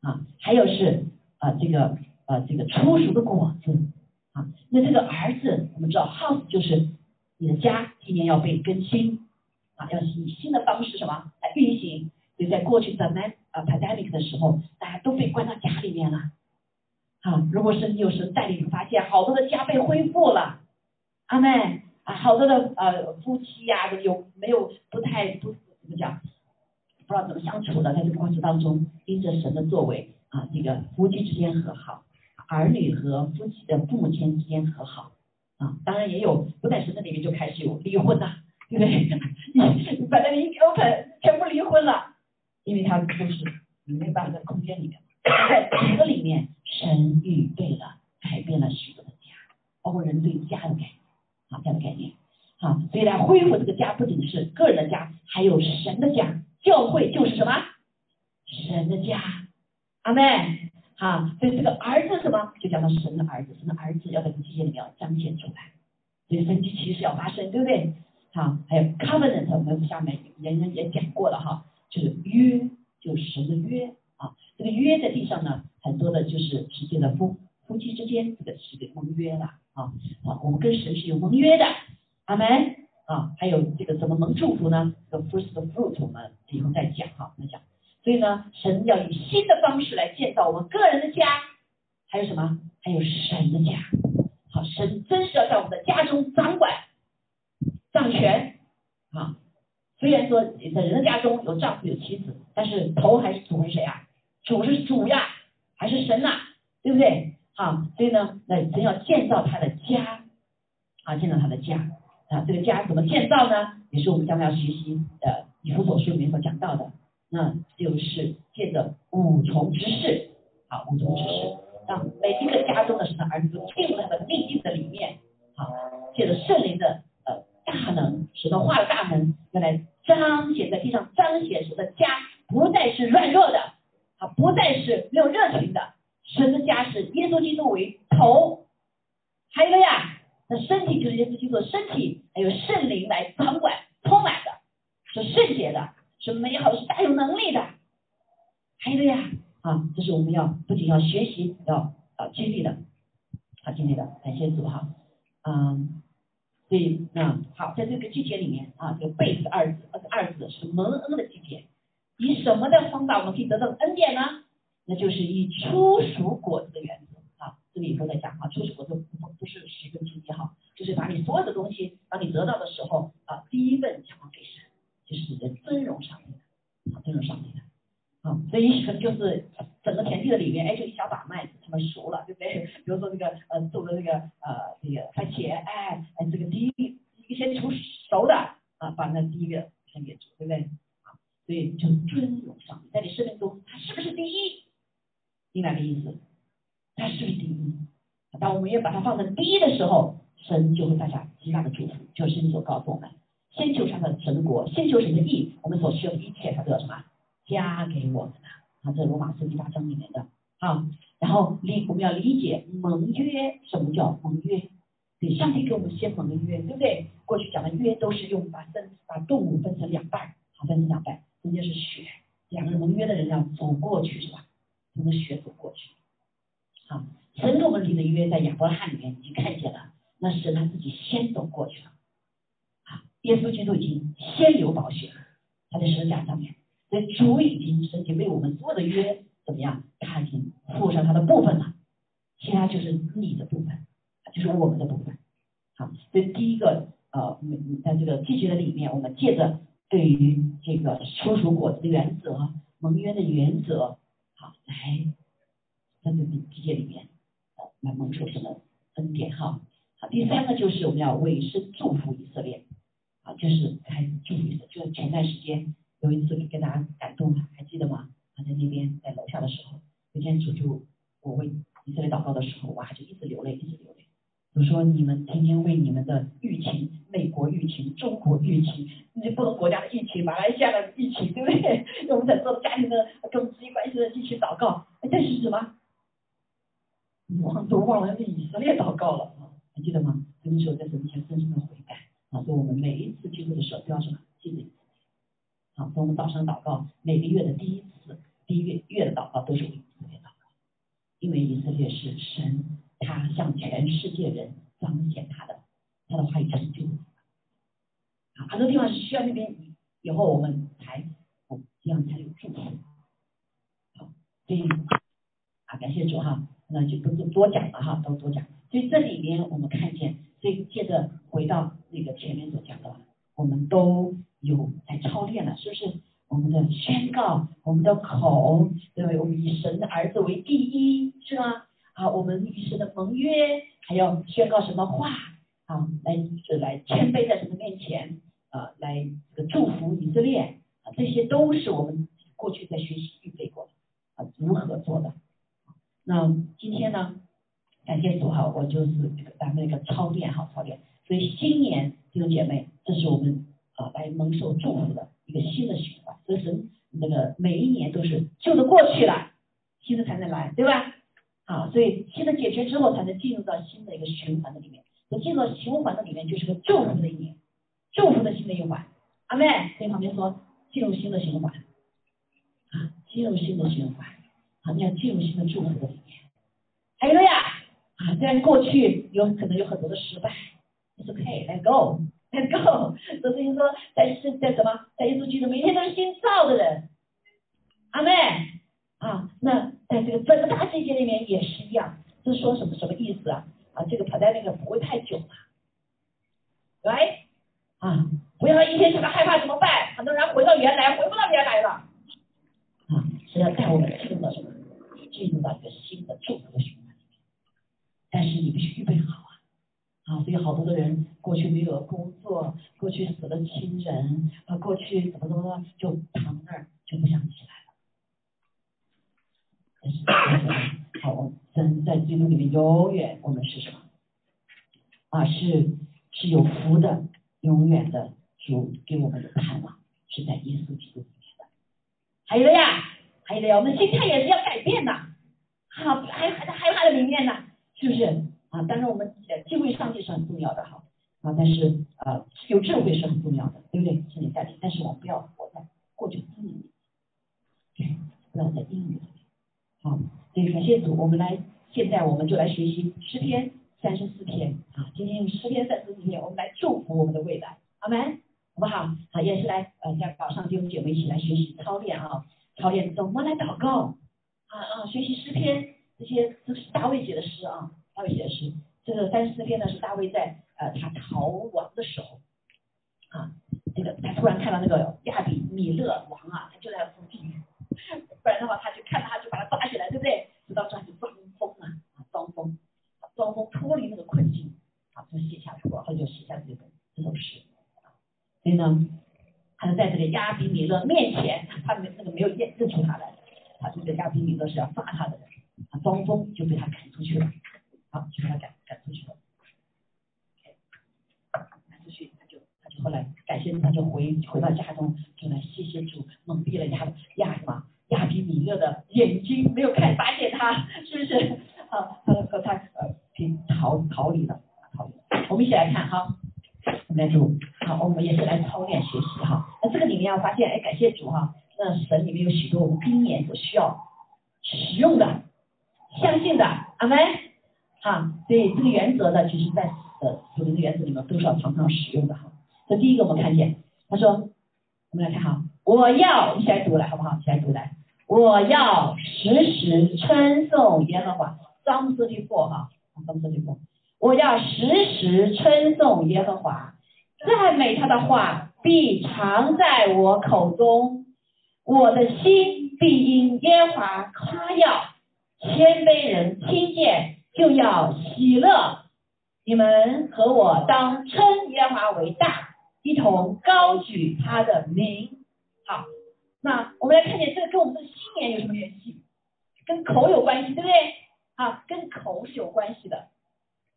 啊，还有是啊这个呃这个初熟的果子啊。那这个儿子，我们知道 house 就是你的家，今年要被更新啊，要以新的方式什么来运行？所以在过去的 man 啊 pandemic 的时候，大家都被关到家里面了。啊，如果是你有时带领，发现好多的家被恢复了，阿妹啊，好多的呃夫妻呀，有没有不太不怎么讲，不知道怎么相处的，在这个过程当中，因着神的作为啊，这个夫妻之间和好，儿女和夫妻的父母亲之间和好啊，当然也有不在神的里面就开始有离婚了，对不对？反 正你 open 全部离婚了，因为他们都是没有办法在空间里面。在个里面，神预备了，改变了许多的家，包括人对家的概念，啊，家的概念，好，所以来恢复这个家，不仅是个人的家，还有神的家，教会就是什么？神的家，阿妹，好，所以这个儿子什么？就讲到神的儿子，神的儿子要在这些里面要彰显出来，所以神迹其实要发生，对不对？好，还有 covenant，我们下面也也也讲过了哈，就是约。就是神的约啊。这个约在地上呢，很多的就是实际的夫夫妻之间，这个是个盟约了啊。啊，我们跟神是有盟约的，阿门啊。还有这个怎么能祝福呢？这个 first fruit 我们以后再讲哈，再讲。所以呢，神要以新的方式来建造我们个人的家，还有什么？还有神的家。好，神真是要在我们的家中掌管、掌权啊。虽然说在人的家中有丈夫有妻子，但是头还是主是谁啊？主是主呀，还是神呐？对不对？好，所以呢，那神要建造他的家啊，建造他的家啊。这个家怎么建造呢？也是我们将来要学习的以弗所书里面所讲到的，那就是借着五重之事啊，五重之事，让每一个家中的神的儿子都进入他的秘境的里面好，借着圣灵的呃。大能，使得化的大能，要来彰显在地上，彰显神的家不再是软弱的，不再是没有热情的，神的家是耶稣基督为头，还有个呀，那身体就是耶稣基督的身体，还有圣灵来掌管，充满的，是圣洁的，是美好，是大有能力的，还有个呀，啊，这是我们要不仅要学习，要啊经历的，啊经历的，感谢主哈，嗯。所以，那好，在这个季节里面啊，这个贝斯二字，二字是蒙恩的季节。以什么的方法我们可以得到恩典呢？那就是以初熟果子的原则啊。这里以后再讲啊，初熟果子不不是十分之一哈，就是把你所有的东西，当你得到的时候啊，第一份想要给神，就是你的尊荣上面的，啊，尊荣上面的。啊，所以可能就是整个田地的里面，哎，就一小把麦子，他们熟了，对不对？比如说这个呃，种的这个呃，这个番茄，哎，哎，这个第一一先出熟的啊，把那第一个先给煮，对不对？所以就尊荣上帝，在你生命中，他是不是第一？明白的意思？他是不是第一？当我们要把它放在第一的时候，神就会大下极大的祝福，就是神所告诉我们：先求他的神国，先求神的义，我们所需要的一切，他都要什么？加给我们的，啊，这是罗马书第八章里面的，啊，然后理我们要理解盟约，什么叫盟约？对，上帝给我们先盟的约，对不对？过去讲的约都是用把分把动物分成两半，好，分成两半，中间是血，两个人盟约的人要走过去是吧？从那血走过去，啊，神跟我们立的约在亚伯拉罕里面已经看见了，那是他自己先走过去了，啊，耶稣基督已经先流宝血了，他在十字架上面。所以主已经申请为我们所有的约怎么样？他已经付上他的部分了，其他就是你的部分，就是我们的部分。好，所以第一个呃，在这个季节的里面，我们借着对于这个出熟果子的原则、盟约的原则，好来在这个季节里面来蒙受什么恩典哈。好，第三个就是我们要委身祝福以色列，啊，就是开始祝福，就是前段时间。有一次给大家感动了，还记得吗？他在那边在楼下的时候，那天主就我为以色列祷告的时候，哇，就一直流泪，一直流泪。我说你们天天为你们的疫情，美国疫情、中国疫情，那些不同国家的疫情、马来西亚的疫情，对不对？我们在做家庭的跟我们直接关系的一起祷告，这是什么？忘都忘了为以色列祷告了啊？还记得吗？那个时候在神前深深的悔改啊，说我们每一次聚会的时候都要什么？记得。好，我们早上祷告，每个月的第一次、第一月月的祷告都是为以色列祷告，因为以色列是神，他向全世界人彰显他的他的话语成就。好，很多地方是需要那边以后我们才这样才有祝福。好，所以啊，感谢主哈，那就不多讲了哈，都多讲。所以这里面我们看见，所以接着回到那个前面所讲的，我们都。有在操练了，是不是？我们的宣告，我们的口，对对？我们以神的儿子为第一，是吗？啊，我们以神的盟约，还要宣告什么话？啊，来是来谦卑在神的面前，啊，来这个祝福以色列，啊，这些都是我们过去在学习预备过的，啊，如何做的？那今天呢？感谢主哈，我就是这个咱们那个操练哈，操练。所以新年弟兄姐妹，这是我们。啊，来蒙受祝福的一个新的循环，所以神那个每一年都是旧的过去了，新的才能来，对吧？啊，所以新的解决之后，才能进入到新的一个循环的里面。那进入到循环的里面，就是个祝福的一年，祝福的新的一环。阿妹，跟旁边说，进入新的循环。啊，进入新的循环，啊，你要进入新的祝福的里面。还有呀，啊，虽然过去有可能有很多的失败，It's okay，Let go，Let go。所以说，在是在什么，在耶稣基督每天都是新造的人。阿妹，啊，那在这个整个大世界里面也是一样，是说什么什么意思啊？啊，这个跑在那个不会太久嘛，对？啊，不要一天想到害怕怎么办？很多人回到原来，回不到原来了。啊，是要带我们进入到什么？进入到一个新的祝福的循环里面。但是你必须预备好啊！啊，所以好多的人过去没有工作，过去死了亲人，啊，过去怎么怎么就躺那儿就不想起来。但是，好，真在基督里面永远我们是什么？啊，是是有福的。永远的主给我们的盼望是在耶稣基督里面的。还有了呀，还有了呀，我们心态也是要改变的。好，还还在害怕的里面呢，是不是？啊，当然我们敬畏上帝是很重要的哈。啊，但是啊，有智慧是很重要的，对不对？心理带领，但是我们不要活在过去的阴影里，对，不要在阴影里。好，所以感谢主，我们来，现在我们就来学习诗篇。三十四篇啊，今天用诗篇三十四篇，我们来祝福我们的未来，好没？好不好？好，也是来呃，在早上弟兄姐妹一起来学习操练啊，操练怎么来祷告啊啊，学习诗篇这些都是大卫写的诗啊，大卫写的诗。这个三十四篇呢是大卫在呃他逃亡的时候啊，这个他突然看到那个亚比米勒王啊，他就在附近，不然的话他就看到他就把他抓起来，对不对？直到抓起装疯啊，装疯。装疯脱离那个困境，啊，就写下来，然后就写下这个这首诗。所以呢，他就在这个亚比米勒面前，他没那个没有认认出他来，他这个亚比米勒是要杀他的人，他装疯就被他赶出去了，好，就被他赶赶出去了。赶出去，他就他就后来感谢他就回回到家中，就来谢谢主，蒙蔽了亚亚什么亚比米勒的眼睛，没有看发现他，是不是？啊，他和他呃。逃逃离了，逃离。我们一起来看哈，我们来读，好，我们也是来操练学习哈。那这个里面要发现，哎，感谢主哈，那神里面有许多我们今年所需要使用的、相信的，阿门。哈，所以这个原则呢，其实在呃属灵的原则里面都是要常常使用的哈。那第一个我们看见，他说，我们来看哈，我要一起来读来好不好？一起来读来，我要时时称颂耶和华，张四的破哈。我要时时称颂耶和华，赞美他的话必常在我口中，我的心必因耶和华夸耀，谦卑人听见就要喜乐。你们和我当称耶和华为大，一同高举他的名。好，那我们来看见这个跟我们的新年有什么联系？跟口有关系，对不对？啊，跟口是有关系的。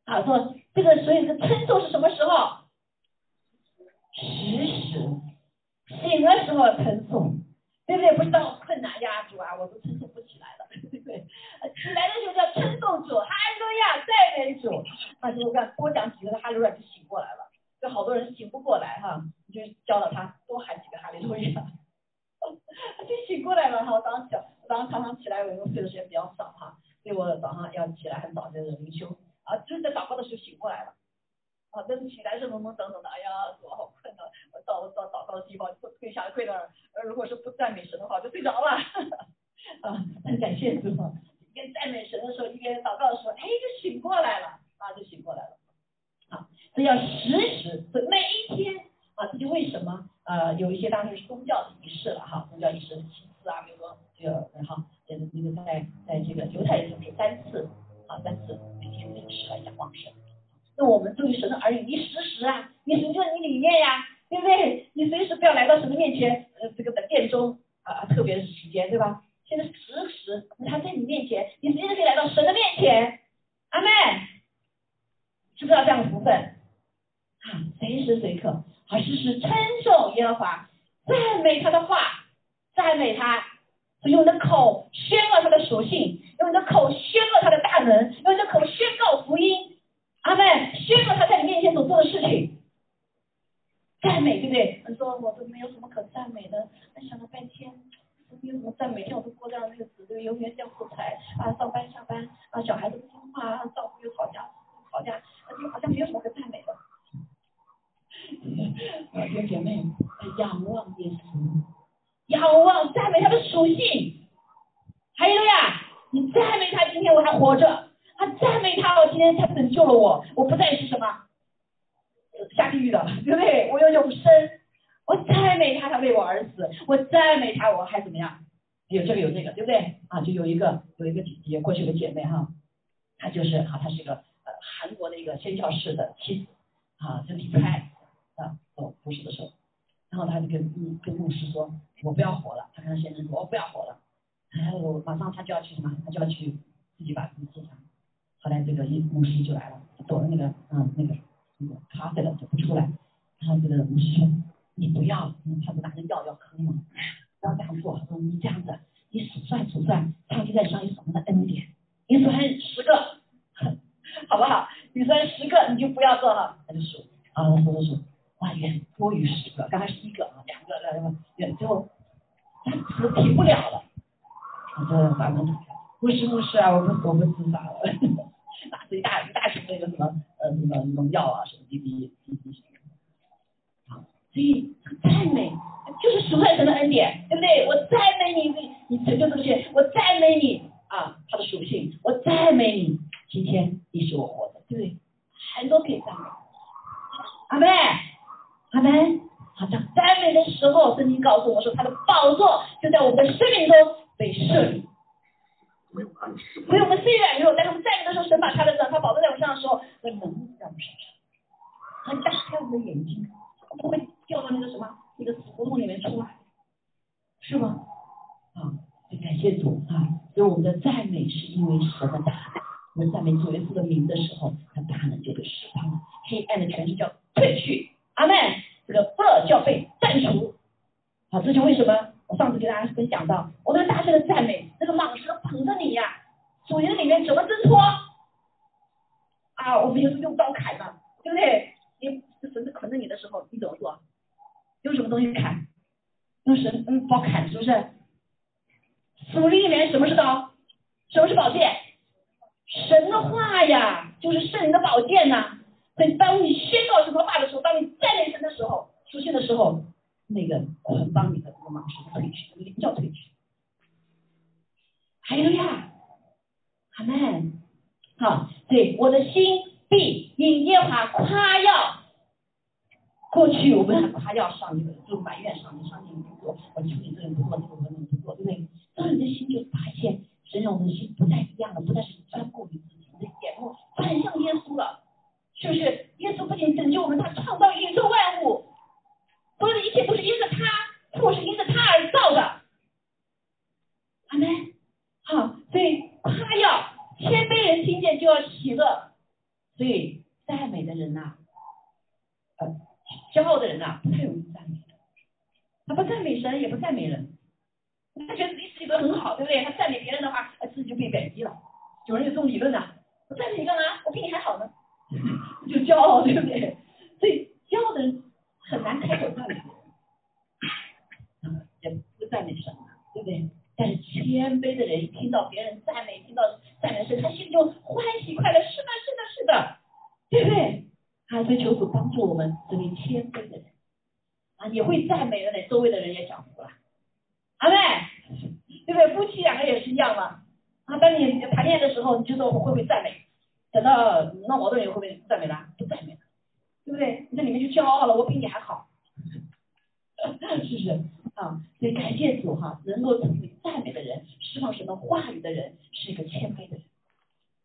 啊，说这个，所以是称颂是什么时候？时时醒的时候称颂，对不对？不知道困难压住啊，我都称颂不起来了，对不对？起来的时候叫称颂主，哈利路亚，赞美主。那就我看多讲几个哈利路亚就醒过来了，就好多人醒不过来哈，你就教导他多喊几个哈利路亚，他 就醒过来了哈。我早上起，早上常常起来，我因为睡的时间比较少哈，所以我早上要起来很早就是灵修。啊，就是在祷告的时候醒过来了，啊，但是起来是懵懵懂懂的，哎呀，我好困啊，我到到祷告的地方跪跪下跪那儿，呃，如果是不赞美神的话，就睡着了，啊，很感谢主，一边赞美神的时候，一边祷告的时候，哎，就醒过来了，啊，就醒过来了，这要时时，每一天，啊，这就为什么，呃，有一些当然是宗教的仪式了哈，宗教仪式七次啊，比如说这个，哈，呃，那个在在这个犹太人就是三次，啊，三次每天每。时来讲旺盛，那我们作为神的儿女，你时时啊，你神就在你里面呀，对不对？你随时不要来到神的面前，呃，这个的殿中啊，特别的时间，对吧？现在时时他在你面前，你随时可以来到神的面前，阿妹，知不知道这样的福分？啊，随时随刻，啊，时时称颂耶和华，赞美他的话，赞美他，用你的口宣告他的属性。用你的口宣告他的大能，用你的口宣告福音，阿妹宣告他在你面前所做的事情，赞美对不对？你说我都没有什么可赞美的，想了半天都，没有什么赞美。像我都过这样的日子，就永远这样破财啊，上班下班啊，小孩子不听话啊，丈夫又吵架吵架，就好像没有什么可赞美的。啊，弟兄姐妹，仰望耶稣，仰望赞美他的属性。还有呀，你赞美他，今天我还活着。他赞美他，我今天他拯救了我，我不再是什么下地狱的，对不对？我有永生。我赞美他，他为我而死。我赞美他，我还怎么样？有这个有那个，对不对？啊，就有一个有一个姐姐，过去的姐妹哈，她就是哈，她是一个呃韩国的一个宣教士的妻子啊，就离开啊做服侍的时候，然后他就跟跟牧师说，我不要活了。他跟她先生说，我不要活了。然后马上他就要去什么？他就要去自己把自己自杀。后来这个一牧师就来了，躲那个嗯那个那个咖啡了就不出来。然后这个牧师说：“你不要，他不拿着药要喝吗？不要这样做。他说你这样子，你数算数算，上帝在上有什么的恩典？你数十个，好不好？你算十个，你就不要做了。他就数啊，数数数，哇，远多于十个。刚开始一个啊，两个，然后远最后他是停不了了。我说反正牧师牧师啊，我们我们自杀了。”拿着一大一大瓶那个什么呃什么农药啊什么滴滴滴滴什么，好，所以赞美就是属神的恩典，对不对？我赞美你，你你成就这些，我赞美你啊，它的属性，我赞美你，今天你使我活的，对不对？很多可以赞美，阿妹，阿门，好，在赞美的时候，圣经告诉我说，他的宝座就在我们的生命中被设立。所以我们虽然弱，但是我们在的时候，神把他的他宝座在我身上的时候，那能力在我们身上。他打开我们的眼睛，不会掉到那个什么那个死胡同里面出来，是吗？啊，感谢主啊！所以我们的赞美是因为神的大，我们赞美主耶稣的名的时候，他大能就被释放了，黑暗的权势叫退去，阿门。这个恶叫被断除。好，这就为什么？我上次给大家分享到，我们大声的赞美，那个蟒蛇捧着你呀，主人里面怎么挣脱？啊，我们有时用刀砍嘛，对不对？你绳子捆着你的时候，你怎么做？用什么东西砍？用绳嗯刀砍，是不是？属灵里面什么是刀？什么是宝剑？神的话呀，就是圣灵的宝剑呐。所以当你宣告什么话的时候，当你赞美神的时候，出现的时候。那个捆绑你的这个蟒蛇退去，那个叫退去。还有呀，阿门。好，对，我的心必因耶华夸耀。过去我们还夸耀上帝，就埋怨上帝，上帝不做，我求你这人不做，那个我能不做，对不对？当你的心就发现，神让我们的心不再一样了，不再是专顾于自己，的眼目转向耶稣了，是不是？耶稣不仅拯救我们，他创造宇宙万物。所有的一切都是因着他，或是因着他而造的，阿门。好，所以夸耀谦卑人听见就要喜乐，所以赞美的人呐，呃，骄傲的人呐，不太容易赞美。他不赞美神，也不赞美人，他觉得自己自己都很好，对不对？他赞美别人的话，他自己就被贬低了。有人有这种理论呐，我赞美你干嘛？我比你还好呢，就骄傲，对不对？所以骄傲的人。很难开口赞美，也不赞美神，对不对？但是谦卑的人一听到别人赞美，听到赞美神，他心里就欢喜快乐。是的，是的，是的，对不对？啊，所以求主帮助我们成为谦卑的人啊，你会赞美的人，周围的人也享福了。阿妹，对不对？夫妻两个也是一样嘛。啊，当你谈恋爱的时候，你就说会不会赞美？等到闹矛盾，会不会赞美了？不赞美。对不对？你在里面就骄傲了，我比你还好，是不是啊？所以感谢主哈，能够成为赞美的人，释放神的话语的人，是一个谦卑的人。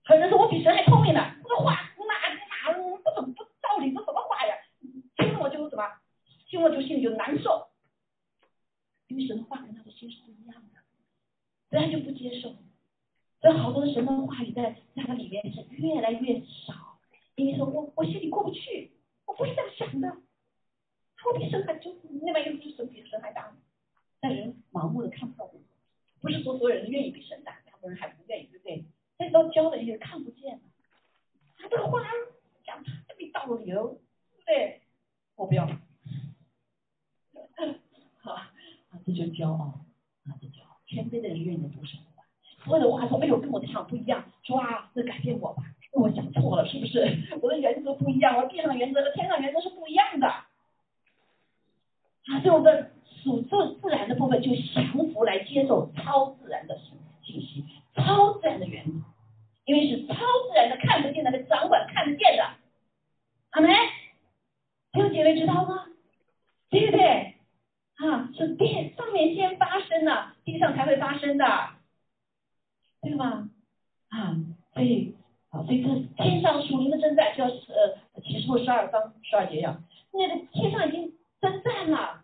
很多人说我比神还聪明呢，这话哪哪不怎么不道理，这什么话呀？听了我就什么，听了就心里就难受，因为神的话跟他的心是不一样的，所以他就不接受。所以好多神的话语在那个里面是越来越少，因为说我我心里过不去。我不是这样想的，我比神还就另外一个就是神比神还大，但人盲目的看不到，不是说所有人愿意比神大，很多人还不愿意，对不对？但是到教的一些看不见，他这个话讲太没道理哦，对不对？我不要，好，啊，这就骄傲，啊，这骄傲，谦卑的人愿意读什所有的话说，哎呦，跟我的想不一样，说啊，那改变我吧，我想错了，是不是？我的原则不一样，我地上原则和天上原则是不一样的。啊，所以我们属自自然的部分就降服来接受超自然的信信息，超自然的原则，因为是超自然的看不见的，掌管看得见的。阿门。有姐妹知道吗？对不对？啊，是地上面先发生的，地上才会发生的，对吗？啊，所以啊，所以这天上属灵的征战，就要呃启示录十二章十二节呀，那个天上已经征战了，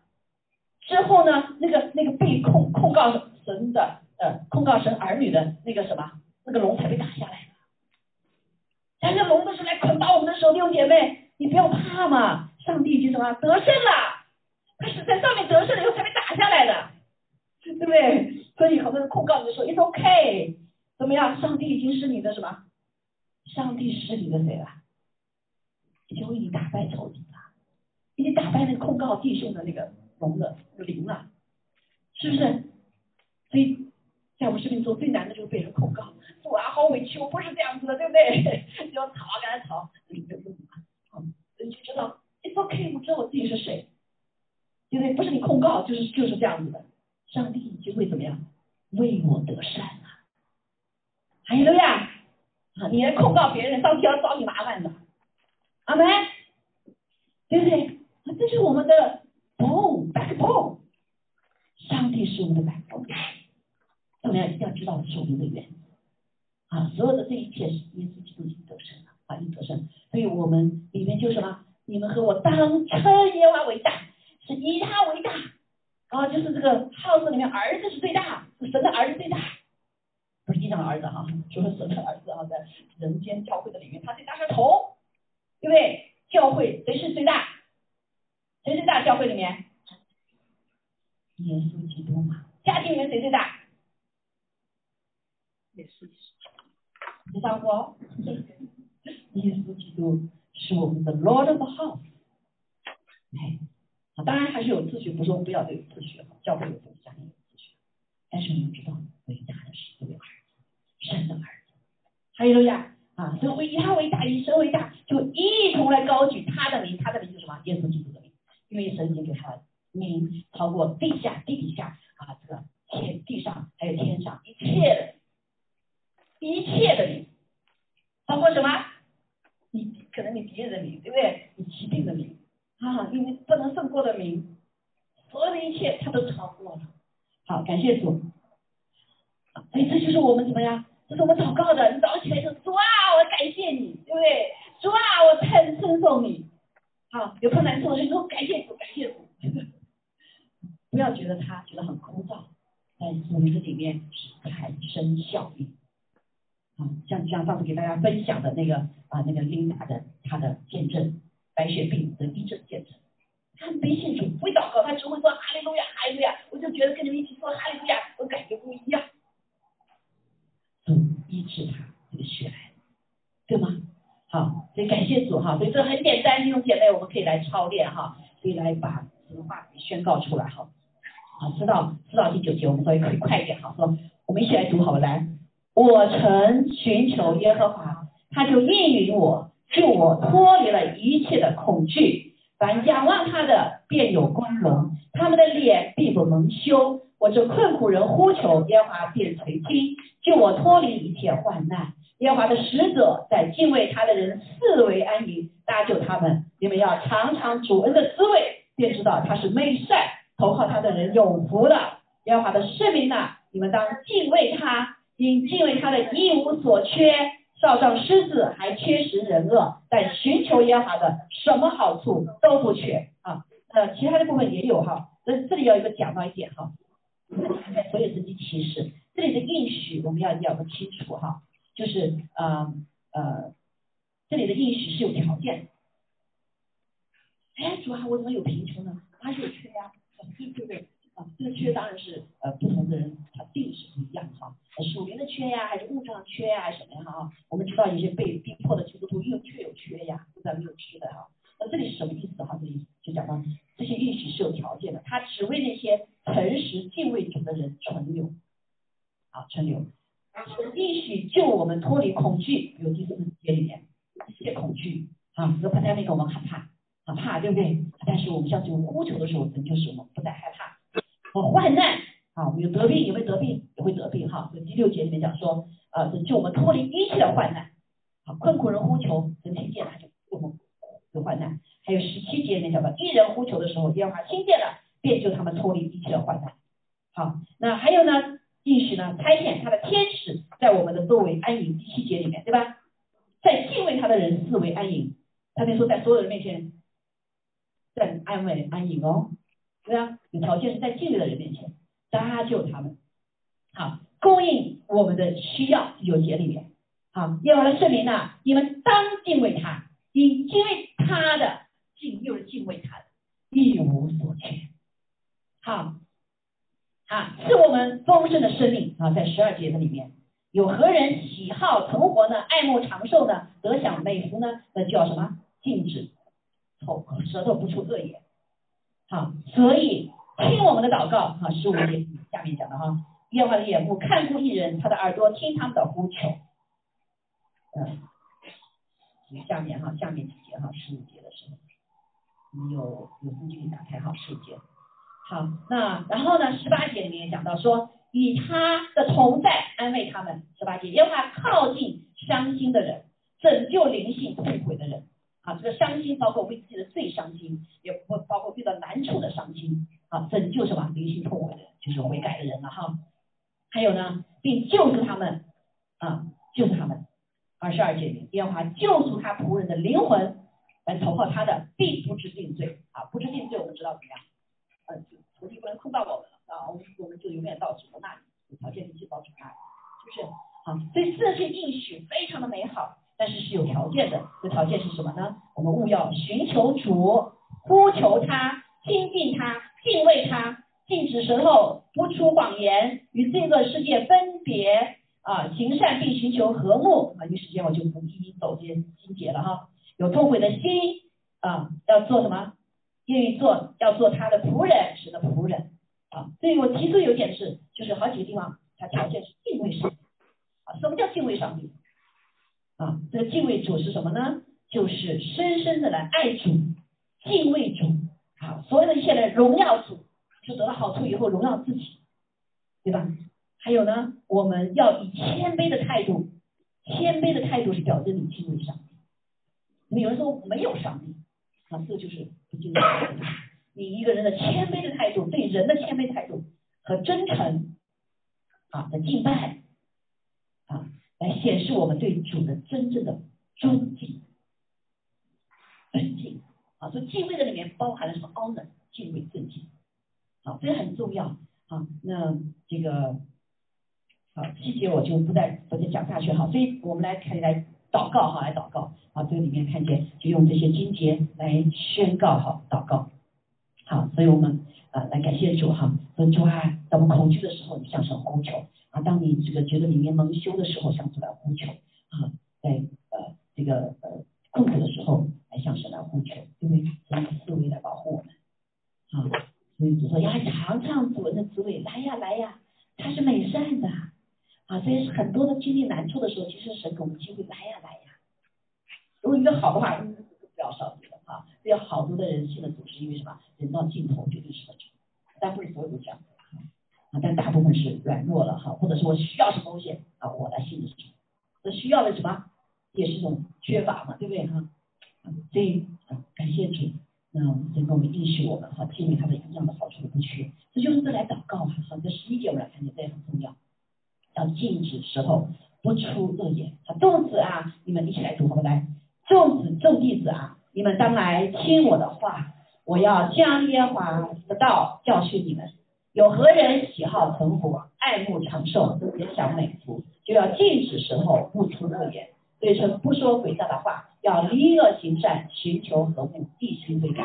之后呢，那个那个被控控告神的呃控告神儿女的那个什么那个龙才被打下来，但那龙不是来捆绑我们的手弟兄姐妹，你不要怕嘛，上帝已经什么得胜了。他是在上面得胜了以后才被打下来的，对不对？所以很多人控告你的时候，It's OK，怎么样？上帝已经是你的什么？上帝是你的谁了？已经为你打败仇敌了，已经打败那个控告弟兄的那个龙的灵了，是不是？所以在我们生命中最难的就是被人控告，我啊好委屈，我不是这样子的，对不对？要吵赶紧吵，你就用好，你就知道 It's OK，我知道我自己是谁。因为不是你控告，就是就是这样子的。上帝已经会怎么样？为我得善了。还有呀，啊，你来控告别人，上帝要找你麻烦的。阿门，对不对？啊这是我们的 backbone，上帝是我们的 backbone。我们要一定要知道是我们的原则。啊，所有的这一切是耶稣基督已经得胜了，啊，已经得胜。所以我们里面就什么？你们和我当称耶和华为大。是以他为大，啊，就是这个 house 里面儿子是最大，神的儿子最大，上的儿子哈，除了神的儿子啊，在人间教会的里面，他最大是头，对不对？教会谁是最大？谁最大？教会里面，耶稣基督嘛。家庭里面谁最大？耶稣基督。你丈夫？耶稣基督是我们的 Lord of the house。哎。当然还是有秩序，不是说不要有秩序哈，教会有秩序，家庭有秩序。但是你们知道，伟大的是这位儿子，神的儿子。还有呀，啊，所以以他为大，以神为大，就一同来高举他的名，他的名就是什么？耶稣基督的名，因为神已经给他的名超过地下、地底下啊，这个天地上还有天上一切的，一切的名，包括什么？你可能你敌人的名，对不对？你疾病的名。啊，因为不能胜过的名，所有的一切他都超过了。好，感谢主。所以这就是我们怎么样？这是我们祷告的。你早上起来就主啊，我感谢你，对不对？主啊，我称称颂你。好，有困难的时候就说感谢主，感谢主。不要觉得他觉得很枯燥，在主名字里面是产生效益。啊，像像上次给大家分享的那个啊，那个琳达的他的见证。白血病的医治见证，他很没信主，不会祷告，他只会说哈利路亚，哈利路亚。我就觉得跟你们一起说哈利路亚，我感觉不一样。医治他这个血来，对吗？好，所以感谢主哈，所以这很简单，弟兄姐妹，我们可以来操练哈，可以来把这话给宣告出来哈。好，知道知道第九节，我们稍微可以快一点哈，说我们一起来读好了，来，我曾寻求耶和华，他就应允我。救我脱离了一切的恐惧，凡仰望他的便有光荣，他们的脸必不蒙羞。我这困苦人呼求耶和华便垂听，救我脱离一切患难。耶和华的使者在敬畏他的人四围安营，搭救他们。你们要尝尝主恩的滋味，便知道他是美善，投靠他的人有福了。耶和华的圣名呐，你们当敬畏他，因敬畏他的一无所缺。少壮狮子还缺食人恶，但寻求耶和华的什么好处都不缺啊。呃，其他的部分也有哈。那这里要一个讲到一点哈，在所有神迹启示，这里的应许我们要要个清楚哈，就是呃呃，这里的应许是有条件。哎，主啊，我怎么有贫穷呢？哪有缺呀？对对对。这个缺当然是呃不同的人他定是不一样哈，属灵的缺呀，还是物质上缺呀，还是什么呀哈？我们知道有些被逼迫的基督徒又确有缺呀，不然没有吃的哈。那这里是什么意思哈？这里就讲到这些允许是有条件的，他只为那些诚实敬畏主的人存留啊，存留。应许救我们脱离恐惧，比如第四节里面一些恐惧啊，这个 pandemic 我们害怕，很怕，对不对？但是我们向主呼求的时候，神就是我们不再害怕。和患难啊，我们有得病，也会得病，也会得病哈。这第六节里面讲说，啊，拯救我们脱离一切的患难。啊，困苦人呼求，神听见他，就患难。还有十七节里面讲到，一人呼求的时候，耶和华听见了，便救他们脱离一切的患难。好，那还有呢？应许呢，差遣他的天使在我们的周围安营。第七节里面，对吧？在敬畏他的人四围安营。他那说在所有人面前在安慰安营哦，对啊，有条件是在敬畏的人面前搭救他们。好，供应我们的需要。有节里面，好，耶和华的圣灵呢，你们当敬畏他，以敬畏他的敬又是敬畏他的，一无所缺。好。啊，是我们丰盛的生命啊，在十二节的里面，有何人喜好存活呢？爱慕长寿呢？得享美福呢？那叫什么？禁止口舌头不出恶言。好，所以听我们的祷告啊，十五节下面讲的哈，耶和华的眼目看顾一人，他的耳朵听他们的呼求。嗯，下面哈，下面几节哈，十五节的时候，你有有书记打开哈，十五节。好，那然后呢？十八节里面讲到说，以他的同在安慰他们。十八节，耶和华靠近伤心的人，拯救灵性痛悔的人。啊，这个伤心包括为自己的罪伤心，也不包括遇到难处的伤心。啊，拯救什么灵性痛悔的，就是悔改的人了哈。还有呢，并救助他们啊，救助他们。二十二节，耶和华救赎他仆人的灵魂，来投靠他的，并不知定罪。啊，不知定罪，我们知道怎么样？呃。徒弟不能空到我们了啊，我们我们就永远到主的那里，有条件必须到主那里，是不是？好，所以这些应许非常的美好，但是是有条件的。这条件是什么呢？我们务要寻求主，呼求他，亲近他，敬畏他，禁止舌头，不出谎言，与这个世界分别啊，行善并寻求和睦啊。一时间我就不一一走这些经节了哈。有痛悔的心啊，要做什么？愿意做，要做他的仆人，神的仆人啊。所以我提出有点是，就是好几个地方，它条件是敬畏上帝啊。什么叫敬畏上帝啊？这个敬畏主是什么呢？就是深深的来爱主，敬畏主啊。所有的一切来荣耀主，就得到好处以后荣耀自己，对吧？还有呢，我们要以谦卑的态度，谦卑的态度是表征你敬畏上帝。有人说没有上帝。啊，这就是不敬畏上帝你一个人的谦卑的态度，对人的谦卑态度和真诚啊的敬拜啊，来显示我们对主的真正的尊敬、尊敬啊。所以敬畏的里面包含了什么？honor，敬畏、尊敬。好，这个很重要啊。那这个好细节我就不再不再讲下去哈。所以我们来看来。祷告哈，来祷告啊！这个里面看见，就用这些经节来宣告哈，祷告好，所以我们啊来感谢主哈，说主啊，当我们恐惧的时候，你向上呼求啊；当你这个觉得里面蒙羞的时候，向主来呼求啊；在呃这个呃困苦的时候，来向神来呼求，因为神的思维来保护我们啊。所以主说要尝尝主人的滋味，来呀来呀，他是美善的。啊，所以很多的经历难处的时候，其实神给我们机会来呀来呀。如果遇到好的话，不要上帝了啊。有好多的人信的主是因为什么？人到尽头绝对是个主，但不是所有都这样啊。但大部分是软弱了哈，或者是我需要什么东西啊，我来信的主。这需要的什么？也是一种缺乏嘛，对不对哈？所以啊，感谢主，那神给我们应许我们哈，经历他的一样的好处都不缺。这就是这来祷告哈。好，这十一节我们来看见，这也很重要。要禁止时候不出恶言。啊众子啊，你们一起来读好不来？众子众弟子啊，你们当来听我的话。我要将耶和华的道教训你们。有何人喜好存活，爱慕长寿，也享美福，就要禁止时候不出恶言，所以称不说诡诈的话，要离恶行善，寻求和睦，一心悔改。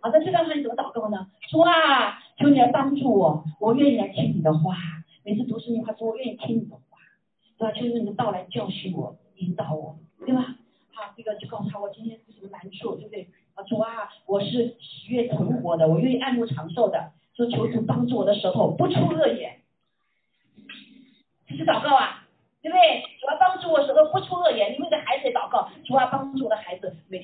好，那这段话你怎么祷告呢？说啊，求你来帮助我，我愿意来听你的话。每次读圣经他，说我愿意听你的话，对吧？就是你的到来教训我、引导我，对吧？好，这个就告诉他我今天是什么难处，对不对？啊，主啊，我是喜悦存活的，我愿意爱慕长寿的，说求主帮助我的舌头不出恶言。这是祷告啊，对不对？主要帮助我舌头不出恶言，你为的孩子也祷告，主啊帮助我的孩子每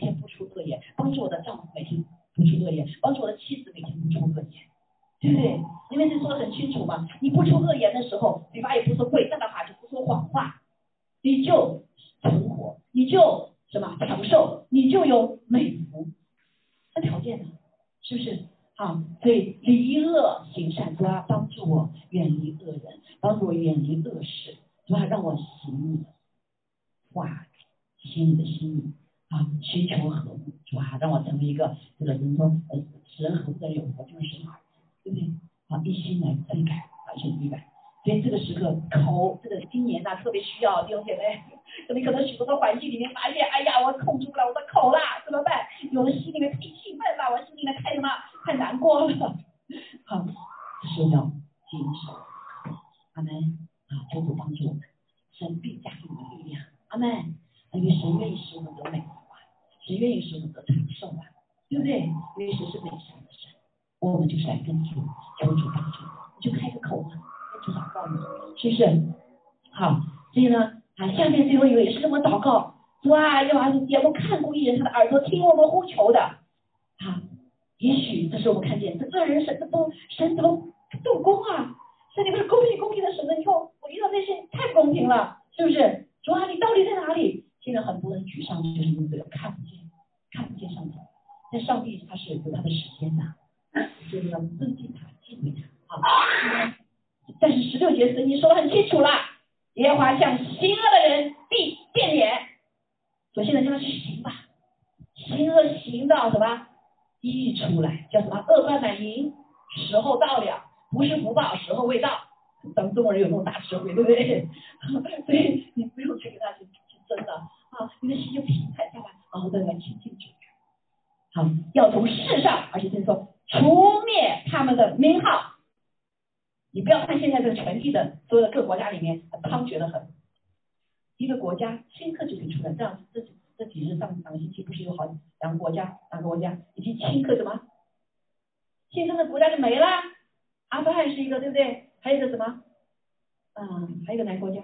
嗯，还有一个哪个国家？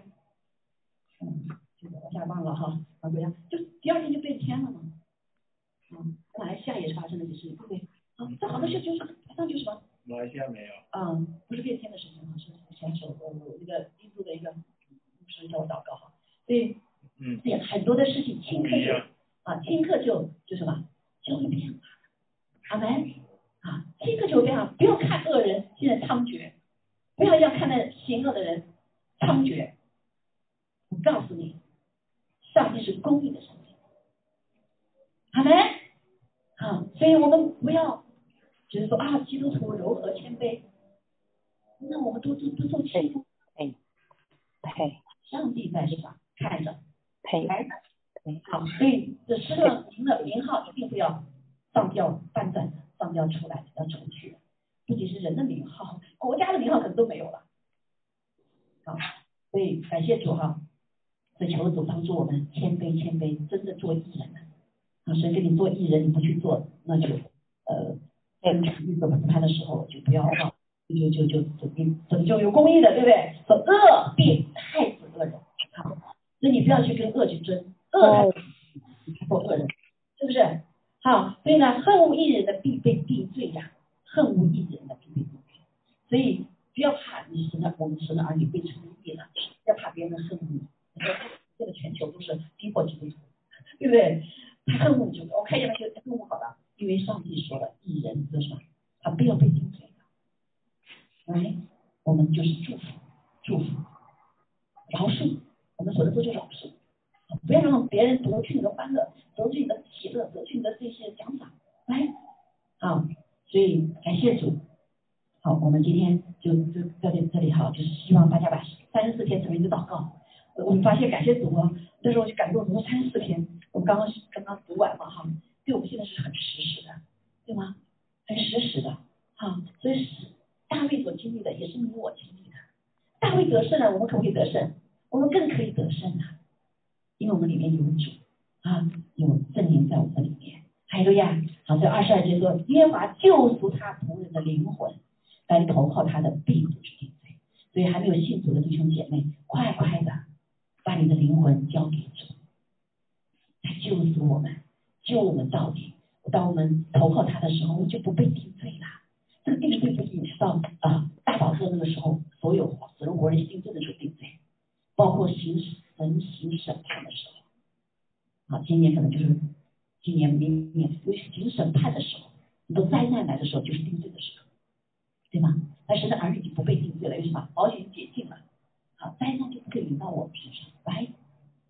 嗯，这个我下忘了哈，哪个国家？就第二天就变天了嘛。嗯，马来西亚也是发生了这事，对不对？啊，这好多事就是马上就什么？马来西亚没有。嗯，不是变天的事情哈，是前手我我那个印度的一个牧师叫我祷告哈，所以嗯，对很多的事情顷刻就啊顷刻就就什么就会变化，阿门啊顷刻就会变化，不要看恶人现在猖獗，不要要看那行恶的人猖獗，我告诉你，上帝是公义的上帝，阿门。好，所以我们不要。就是说啊，基督徒柔和谦卑，那我们都都都做谦卑，配配，上帝在是吧？看着，配来，好，所以这十个您的名号一定不要上吊翻转的，上吊出来要除去，不仅是人的名号，国家的名号可能都没有了。所以感谢主哈，这求主帮助我们谦卑谦卑，真的做艺人。啊，所以给你做艺人，你不去做，那就呃。在遇到审判的时候，就不要忘，就就就就拯救有公义的，对不对？说恶必害死恶人，好，那你不要去跟恶去争，恶才做恶人，是不是？好，所以呢，恨恶一人的必被定罪呀，恨恶一人的必被定罪，所以不要怕你生的我们生的儿女被称义了，要怕别人恨恶你。现在全球都是逼迫基督徒，对不对？他恨恶就我看见那些恨我好了。因为上帝说了，一人得什么？他不要被定罪的。来，我们就是祝福，祝福，饶恕。我们所的说就饶恕，不要让别人夺去你的欢乐，夺去你的喜乐，夺去你的这些奖赏。来，好，所以感谢主。好，我们今天就就在这这里哈，就是希望大家把三十四天成为一个祷告。我们发现感谢主啊，那时候就感动，说三十四天，我们刚刚刚刚读完嘛哈。对我们现在是很实时的，对吗？很实时的，哈，所以是大卫所经历的，也是你我经历的。大卫得胜了，我们可不可以得胜？我们更可以得胜啊！因为我们里面有主啊，有圣灵在我们里面。还有呀，好，这二十二节说，耶和华救赎他仆人的灵魂，来投靠他的必不是定罪。所以还没有信主的弟兄姐妹，快快的把你的灵魂交给主，他救赎我们，救我们到底。当我们投靠他的时候，我们就不被定罪了。这个定罪不是你知道啊？大宝座那个时候，所有死人活人定罪的时候定罪，包括行神行审判的时候。啊，今年可能就是今年明年因为行审判的时候，很多灾难来的时候，就是定罪的时候，对吗？但是的儿女已经不被定罪了，为什么？保险解禁了，好，灾难就不可以临到我们身上，来，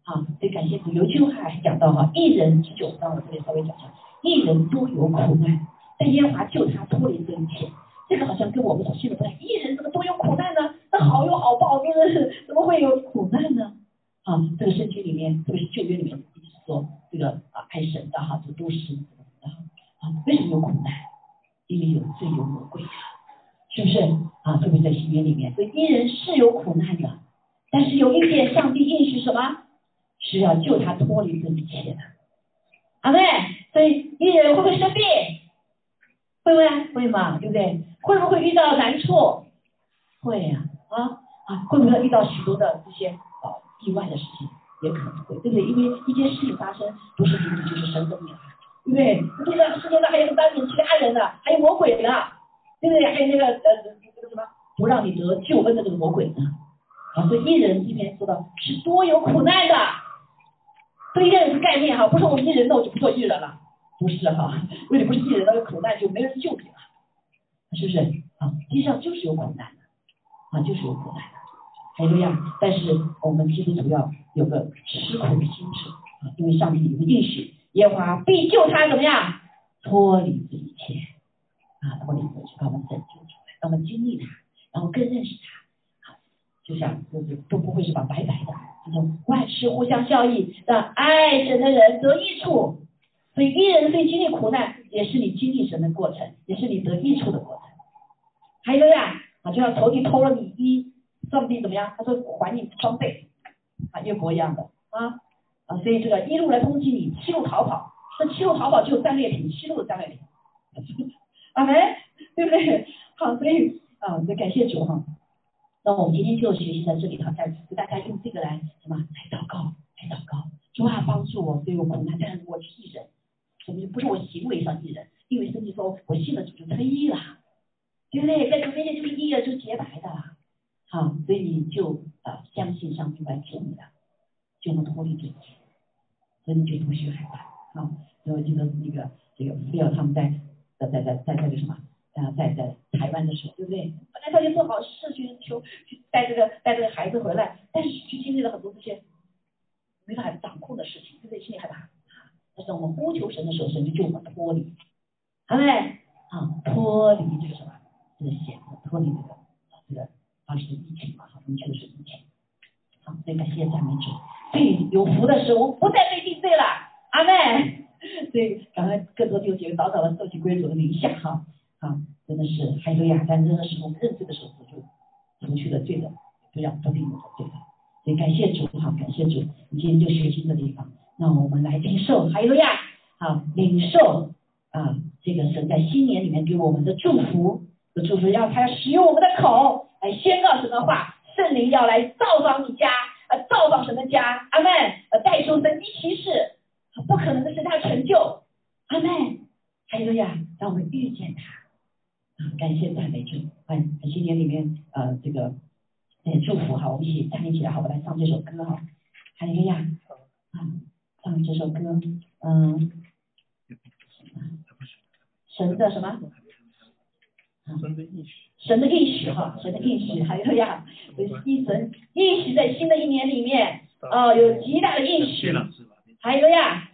好，所以感谢主。有一句话还讲到哈，一人之久，让我这里稍微讲一下。一人多有苦难，但耶和华救他脱离这一切。这个好像跟我们所信的不太。一样，一人怎么都有苦难呢？那好有好报，就是怎么会有苦难呢？啊，这个圣经里面，特别是旧约里面一直说这个啊爱神的哈，这都是啊，为什么有苦难？因为有罪有魔鬼呀，是不是啊？特别在新约里面，所以一人是有苦难的，但是有一点，上帝应许什么？是要救他脱离这一切的。阿妹，所以一人会不会生病？会不会？会嘛？对不对？会不会遇到难处？会呀，啊啊，会不会遇到许多的这些呃意外的事情？也可能会，对不对？因为一件事情发生，不是仅仅就是神的命啊，对不对？这个世界上还有很多其他人呢，还有魔鬼呢，对不对？还有那个呃那个什么不让你得救恩的这个魔鬼呢？啊，所以一人这边说到是多有苦难的。这一人是概念哈，不是我们一人那我就不做艺人了，不是哈，为你不是艺人，那个苦难就没人救你了，是不是啊？地上就是有苦难的，啊，就是有苦难的，还有样，但是我们基督徒要有个吃苦的心智啊，因为上帝有个应许，耶和华必救他怎么样，脱离这一切啊，脱离这一切，把我们拯救出来，让我们经历他，然后更认识他，啊，就像就是都不会是把白白的。这种万事互相效益，让爱神的人得益处。所以，一人对经历苦难，也是你经历神的过程，也是你得益处的过程。还有呀，啊，就像仇敌偷了你衣，上帝怎么样？他说还你双倍，啊，约伯一样的啊啊，所以这个一路来攻击你，七路逃跑。那七路逃跑就有战略品，七路的战略品。阿门，对不对？好，所以啊，也感谢主哈。那我们今天就学习在这里哈，再给大家用这个来什么来祷告，来祷告，主啊帮助我，对我苦难，但是我是艺人，什么不是我行为上艺人，因为圣经说我信了主就可以了，对不对？在主面前就是义了，就洁白的了，好，所以你就啊相信上帝来救你的，就能脱离这些，所以你就不需害怕，好，所以我记得那个这个不要他们在在在在在那个什么。啊，在在台湾的时候，对不对？本来他就做好事去求，去带这个带这个孩子回来，但是去经历了很多这些没法掌控的事情，对不对？心里害怕。但是我们呼求神的时候，神就救我们脱离，好没？啊，脱离这个什么？这个险，脱离这个这个当时的疫情嘛，好，我们求的是疫情。好，所以感谢赞美主，最有福的是我不再被定罪了，阿妹。所以赶快更多弟兄姐妹早早的受起归主的名下哈。啊，真的是还有呀！但任何时候认罪的时候，就除去了罪的，不要不定的罪的。所以感谢主，好，感谢主，你今天就学习这个地方。那我们来领受，还有呀，好，领受啊，这个神在新年里面给我们的祝福的祝福，要他使用我们的口来宣告神的话，圣灵要来造访你家，呃，造访神的家，阿门，呃，代受神迹奇事，不可能的是他成就，阿妹。还有呀，让我们遇见他。啊。感谢赞美主，欢新年里面呃这个也祝福哈，我们一起站立起来好，我来唱这首歌哈，还有呀，啊唱这首歌，嗯，神的什么？神的应许，神的应许哈，神的应许，还有呀，一神应许。在新的一年里面啊有极大的应许，还有一个呀，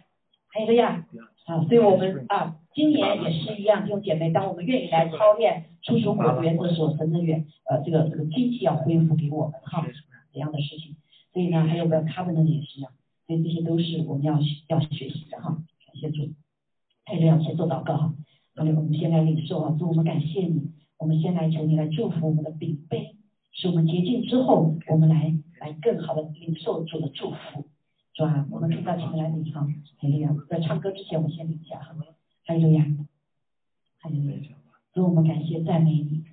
还有一个呀，啊，所以我们啊。今年也是一样，弟兄姐妹，当我们愿意来操练出手果原则的时候，神的愿呃这个这个经济要恢复给我们哈，这样的事情。所以呢，还有个 covenant 也是一样，所以这些都是我们要要学习的哈。感谢主，还有要先做祷告哈。好我们先来领受啊，主我们感谢你，我们先来求你来祝福我们的饼杯，使我们洁净之后，我们来来更好的领受主的祝福，是吧？我们听到前面来领唱，还有在唱歌之前，我们先领一下哈。还有呀，还有呀，所以我们感谢赞美你。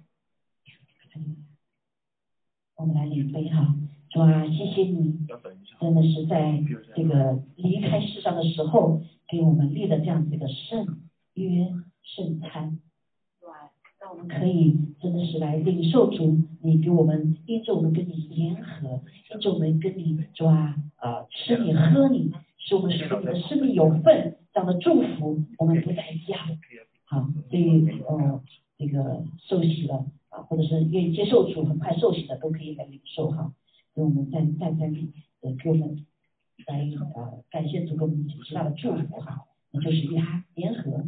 我们来领杯哈，主啊，谢谢你。真的是在这个离开世上的时候，给我们立了这样子一个圣约圣餐，对吧？让我们可以真的是来领受主，你给我们因着我们跟你联合，因着我们跟你主啊吃你喝你，使我们使你的生命有份，这样的祝福我们不再要。好，所以呃这个受洗了啊，或者是愿意接受主很快受洗的都可以来领受哈。所以我们站站在里呃给我们来呃感谢主给我们极大的祝福哈，那就是与他联合，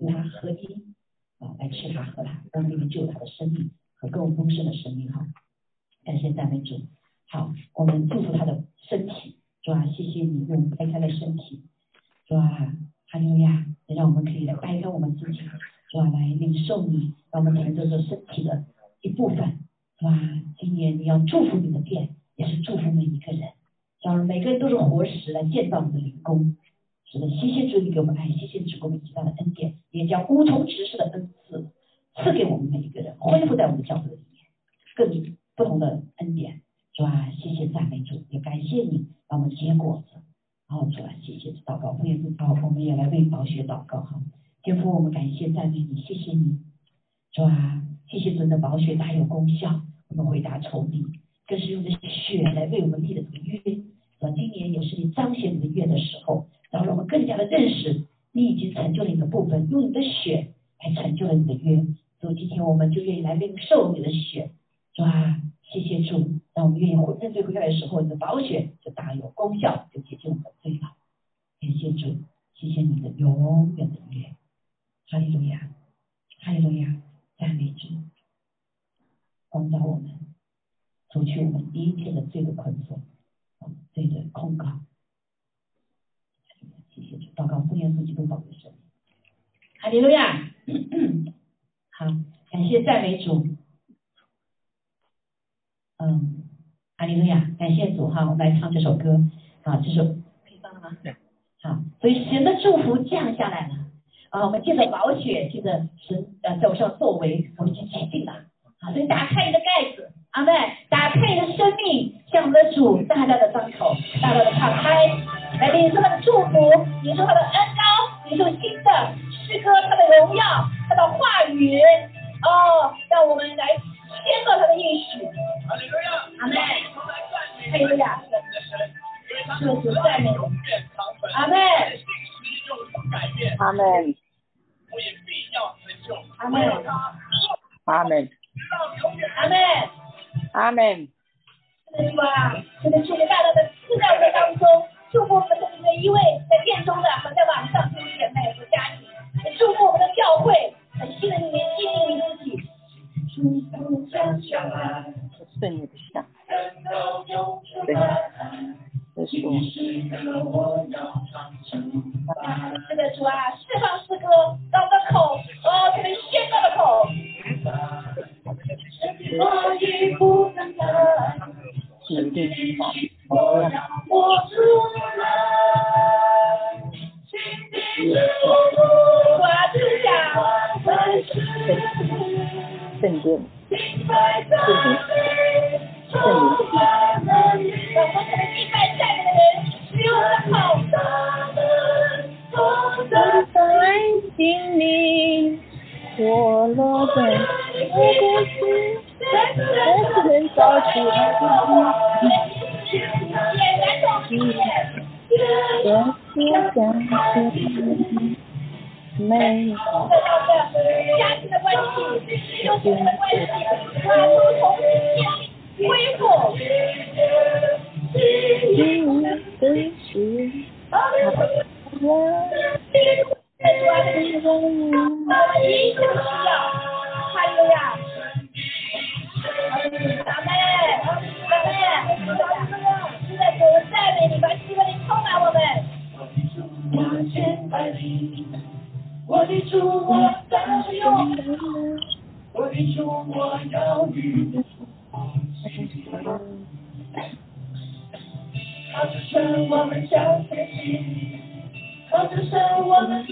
与他合一啊，来吃他喝他，让里面就有他的生命和更丰盛的生命哈。感谢赞美主，好，我们祝福他的身体，主啊，谢谢你用掰开了身体，主啊，哈利路亚，也让我们可以来掰开我们自己，主啊，来领受你，让我们成为这个身体的一部分，是吧？今年你要祝福你的店，也是祝福每一个人，让每个人都是活石来建造你的灵宫。是的，谢谢主你给我们爱，谢谢主给我们极大的恩典，也将无从直视的恩赐赐给我们每一个人，恢复在我们的教会里面，更不同的恩典，是吧？谢谢赞美主，也感谢你让我们结果子。然后主啊，谢谢祷告，我也是好，我们也来为宝血祷告哈。天父，我们感谢赞美你，谢谢你，主啊，谢谢主的宝血大有功效，我们回答仇敌，更是用这血来为我们立的这个约。主，今年也是你彰显你的约的时候，然后让我们更加的认识你已经成就了你的部分，用你的血来成就了你的约。所以今天我们就愿意来领受你的血，主啊，谢谢主，让我们愿意回认罪悔改的时候，你的宝血就大有功效，就解决我们的罪了。感谢主，谢谢你的永远的约，哈利路亚，哈利路亚，赞美主，光照我们，除去我们一切的罪的捆锁，罪的控告。耶稣基督宝贵神，哈利路亚。好，感谢赞美主。嗯，哈利路亚，感谢主哈，我们来唱这首歌。啊，这首。可以放了吗？好，所以神的祝福降下来了。啊，我们借着宝血，借着神呃在我上作为，我们已经洁净了。好，所以打开你的盖子，阿妹，打开你的生命，向我们的主大大的张口，大大的敞开，来领受他的祝福，领受他的恩一首新的诗歌，他的荣耀，他的话语哦，让我们来宣告他的应许。哈利路亚，阿妹，我们来赞美哈利路亚，我们的神，因为他是赞美永远长存，阿妹，阿门，阿妹，阿门，阿妹。阿门，真的主啊，真的祝你大大的赐在我们当中，祝福我们的每一位在殿中的和在网上弟兄姐妹和家庭，也祝福我们的教会很新的一年经历你自己。祝福降下来，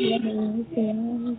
我们一路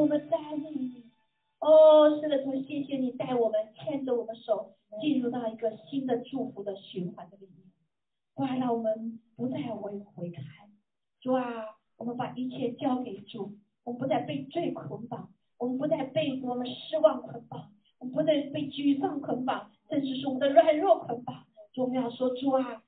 我们答应你。哦，是的，主，谢谢你带我们，牵着我们手，进入到一个新的祝福的循环的里面。主啊，让我们不再为回看。主啊，我们把一切交给主，我们不再被罪捆绑，我们不再被我们失望捆绑，我们不再被沮丧捆绑，甚至是我们的软弱捆绑。主，我们要说主啊。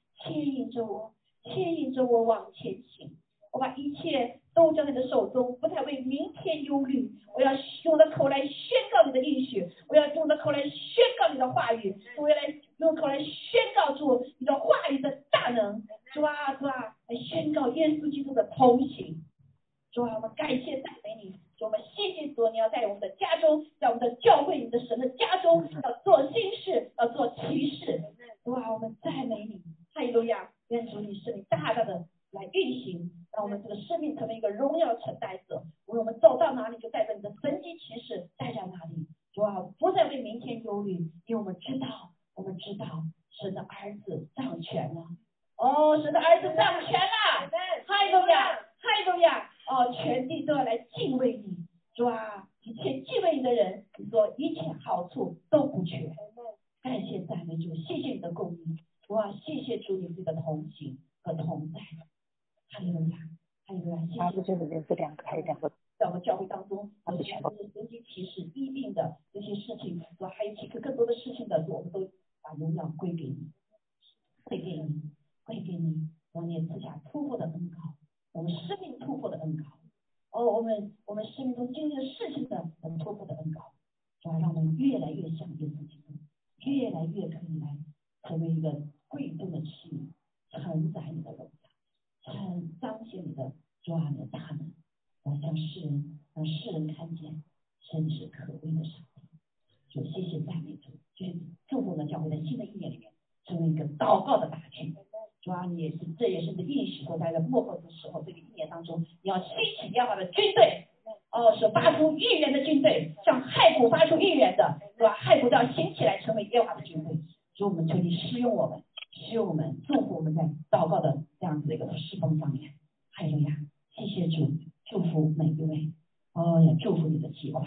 可以使用我们，使用我们，祝福我们在祷告的这样子的一个侍奉上面，哈利路亚，谢谢主，祝福每一位，哦也祝福你的计划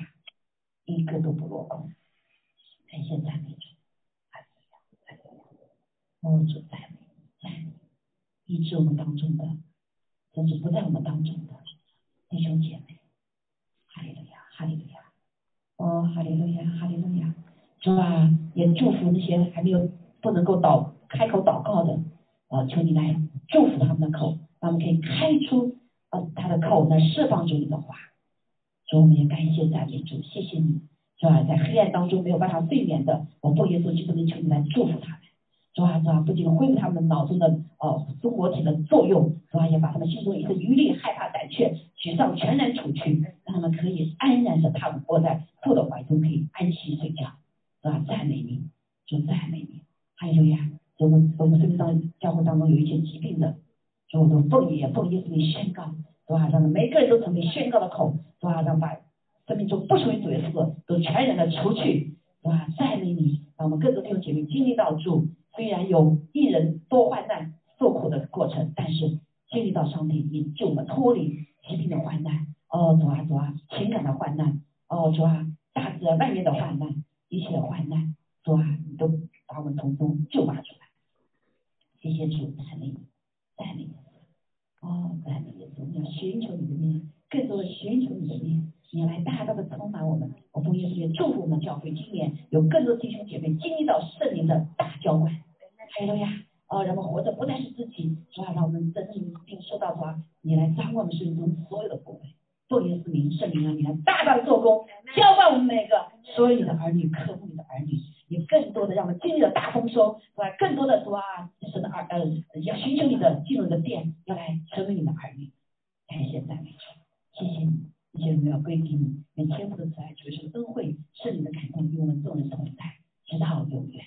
一个都不落空，感谢赞美主，哈利路亚，哈利路亚，哦主赞美，赞美，医治我们当中的，甚至不在我们当中的弟兄姐妹，哈利路亚，哈利路亚，哦哈利路亚，哈利路亚，主啊也祝福那些还没有。不能够祷开口祷告的，啊，求你来祝福他们的口，他们可以开出啊他的口来，释放出你的话。主，我们也感谢赞美主，谢谢你，是吧？在黑暗当中没有办法睡眠的，我不耶稣基督能求你来祝福他们。主啊，主啊，不仅恢复他们脑中的哦复活体的作用，是吧，也把他们心中一切余力、害怕、胆怯、沮丧全然除去，让他们可以安然的躺卧在父的怀中，可以安息睡觉，是吧？赞美你，主，赞美你。还有呀，我们我们生命当教会当中有一些疾病的，主我都奉也奉耶稣名宣告，对吧？让每个人都成为宣告的口，对吧？让把生命中不属于主的事都全然的除去，对吧？赞美你，让我们更多弟兄姐妹经历到主，虽然有一人多患难受苦的过程，但是经历到上帝，你救我们脱离疾病的患难，哦，主啊主啊，情感的患难，哦，主啊，大自然外面的患难，一切的患难，主啊，你都把我们从中救拔出来。谢谢主，赞美你，赞美你，哦，赞美耶稣，我们要寻求你的面，更多的寻求你的面。你来大大的充满我们，我奉耶稣也祝福我们教会今年有更多弟兄姐妹经历到圣灵的大浇灌，还有呀，哦，人们活着不再是自己，主要让我们真正并受到主啊，你来掌管我们生命中所有的部分，奉耶稣名圣灵啊，你来大大的做工，浇灌我们每个所有的儿女，渴慕你的儿女，也更多的让我们经历了大丰收，是吧？更多的主啊，神的儿呃要寻求你的进入你的殿，要来成为你的儿女，感谢赞美主，谢谢你。一切荣耀归给你，愿天父的慈爱、主耶稣的恩惠、圣灵的感动与我们众人同在，直到永远。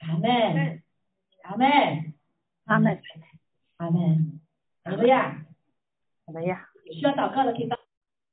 阿门，阿门，阿门，阿门，怎么样？怎么样？需要祷告的可以祷。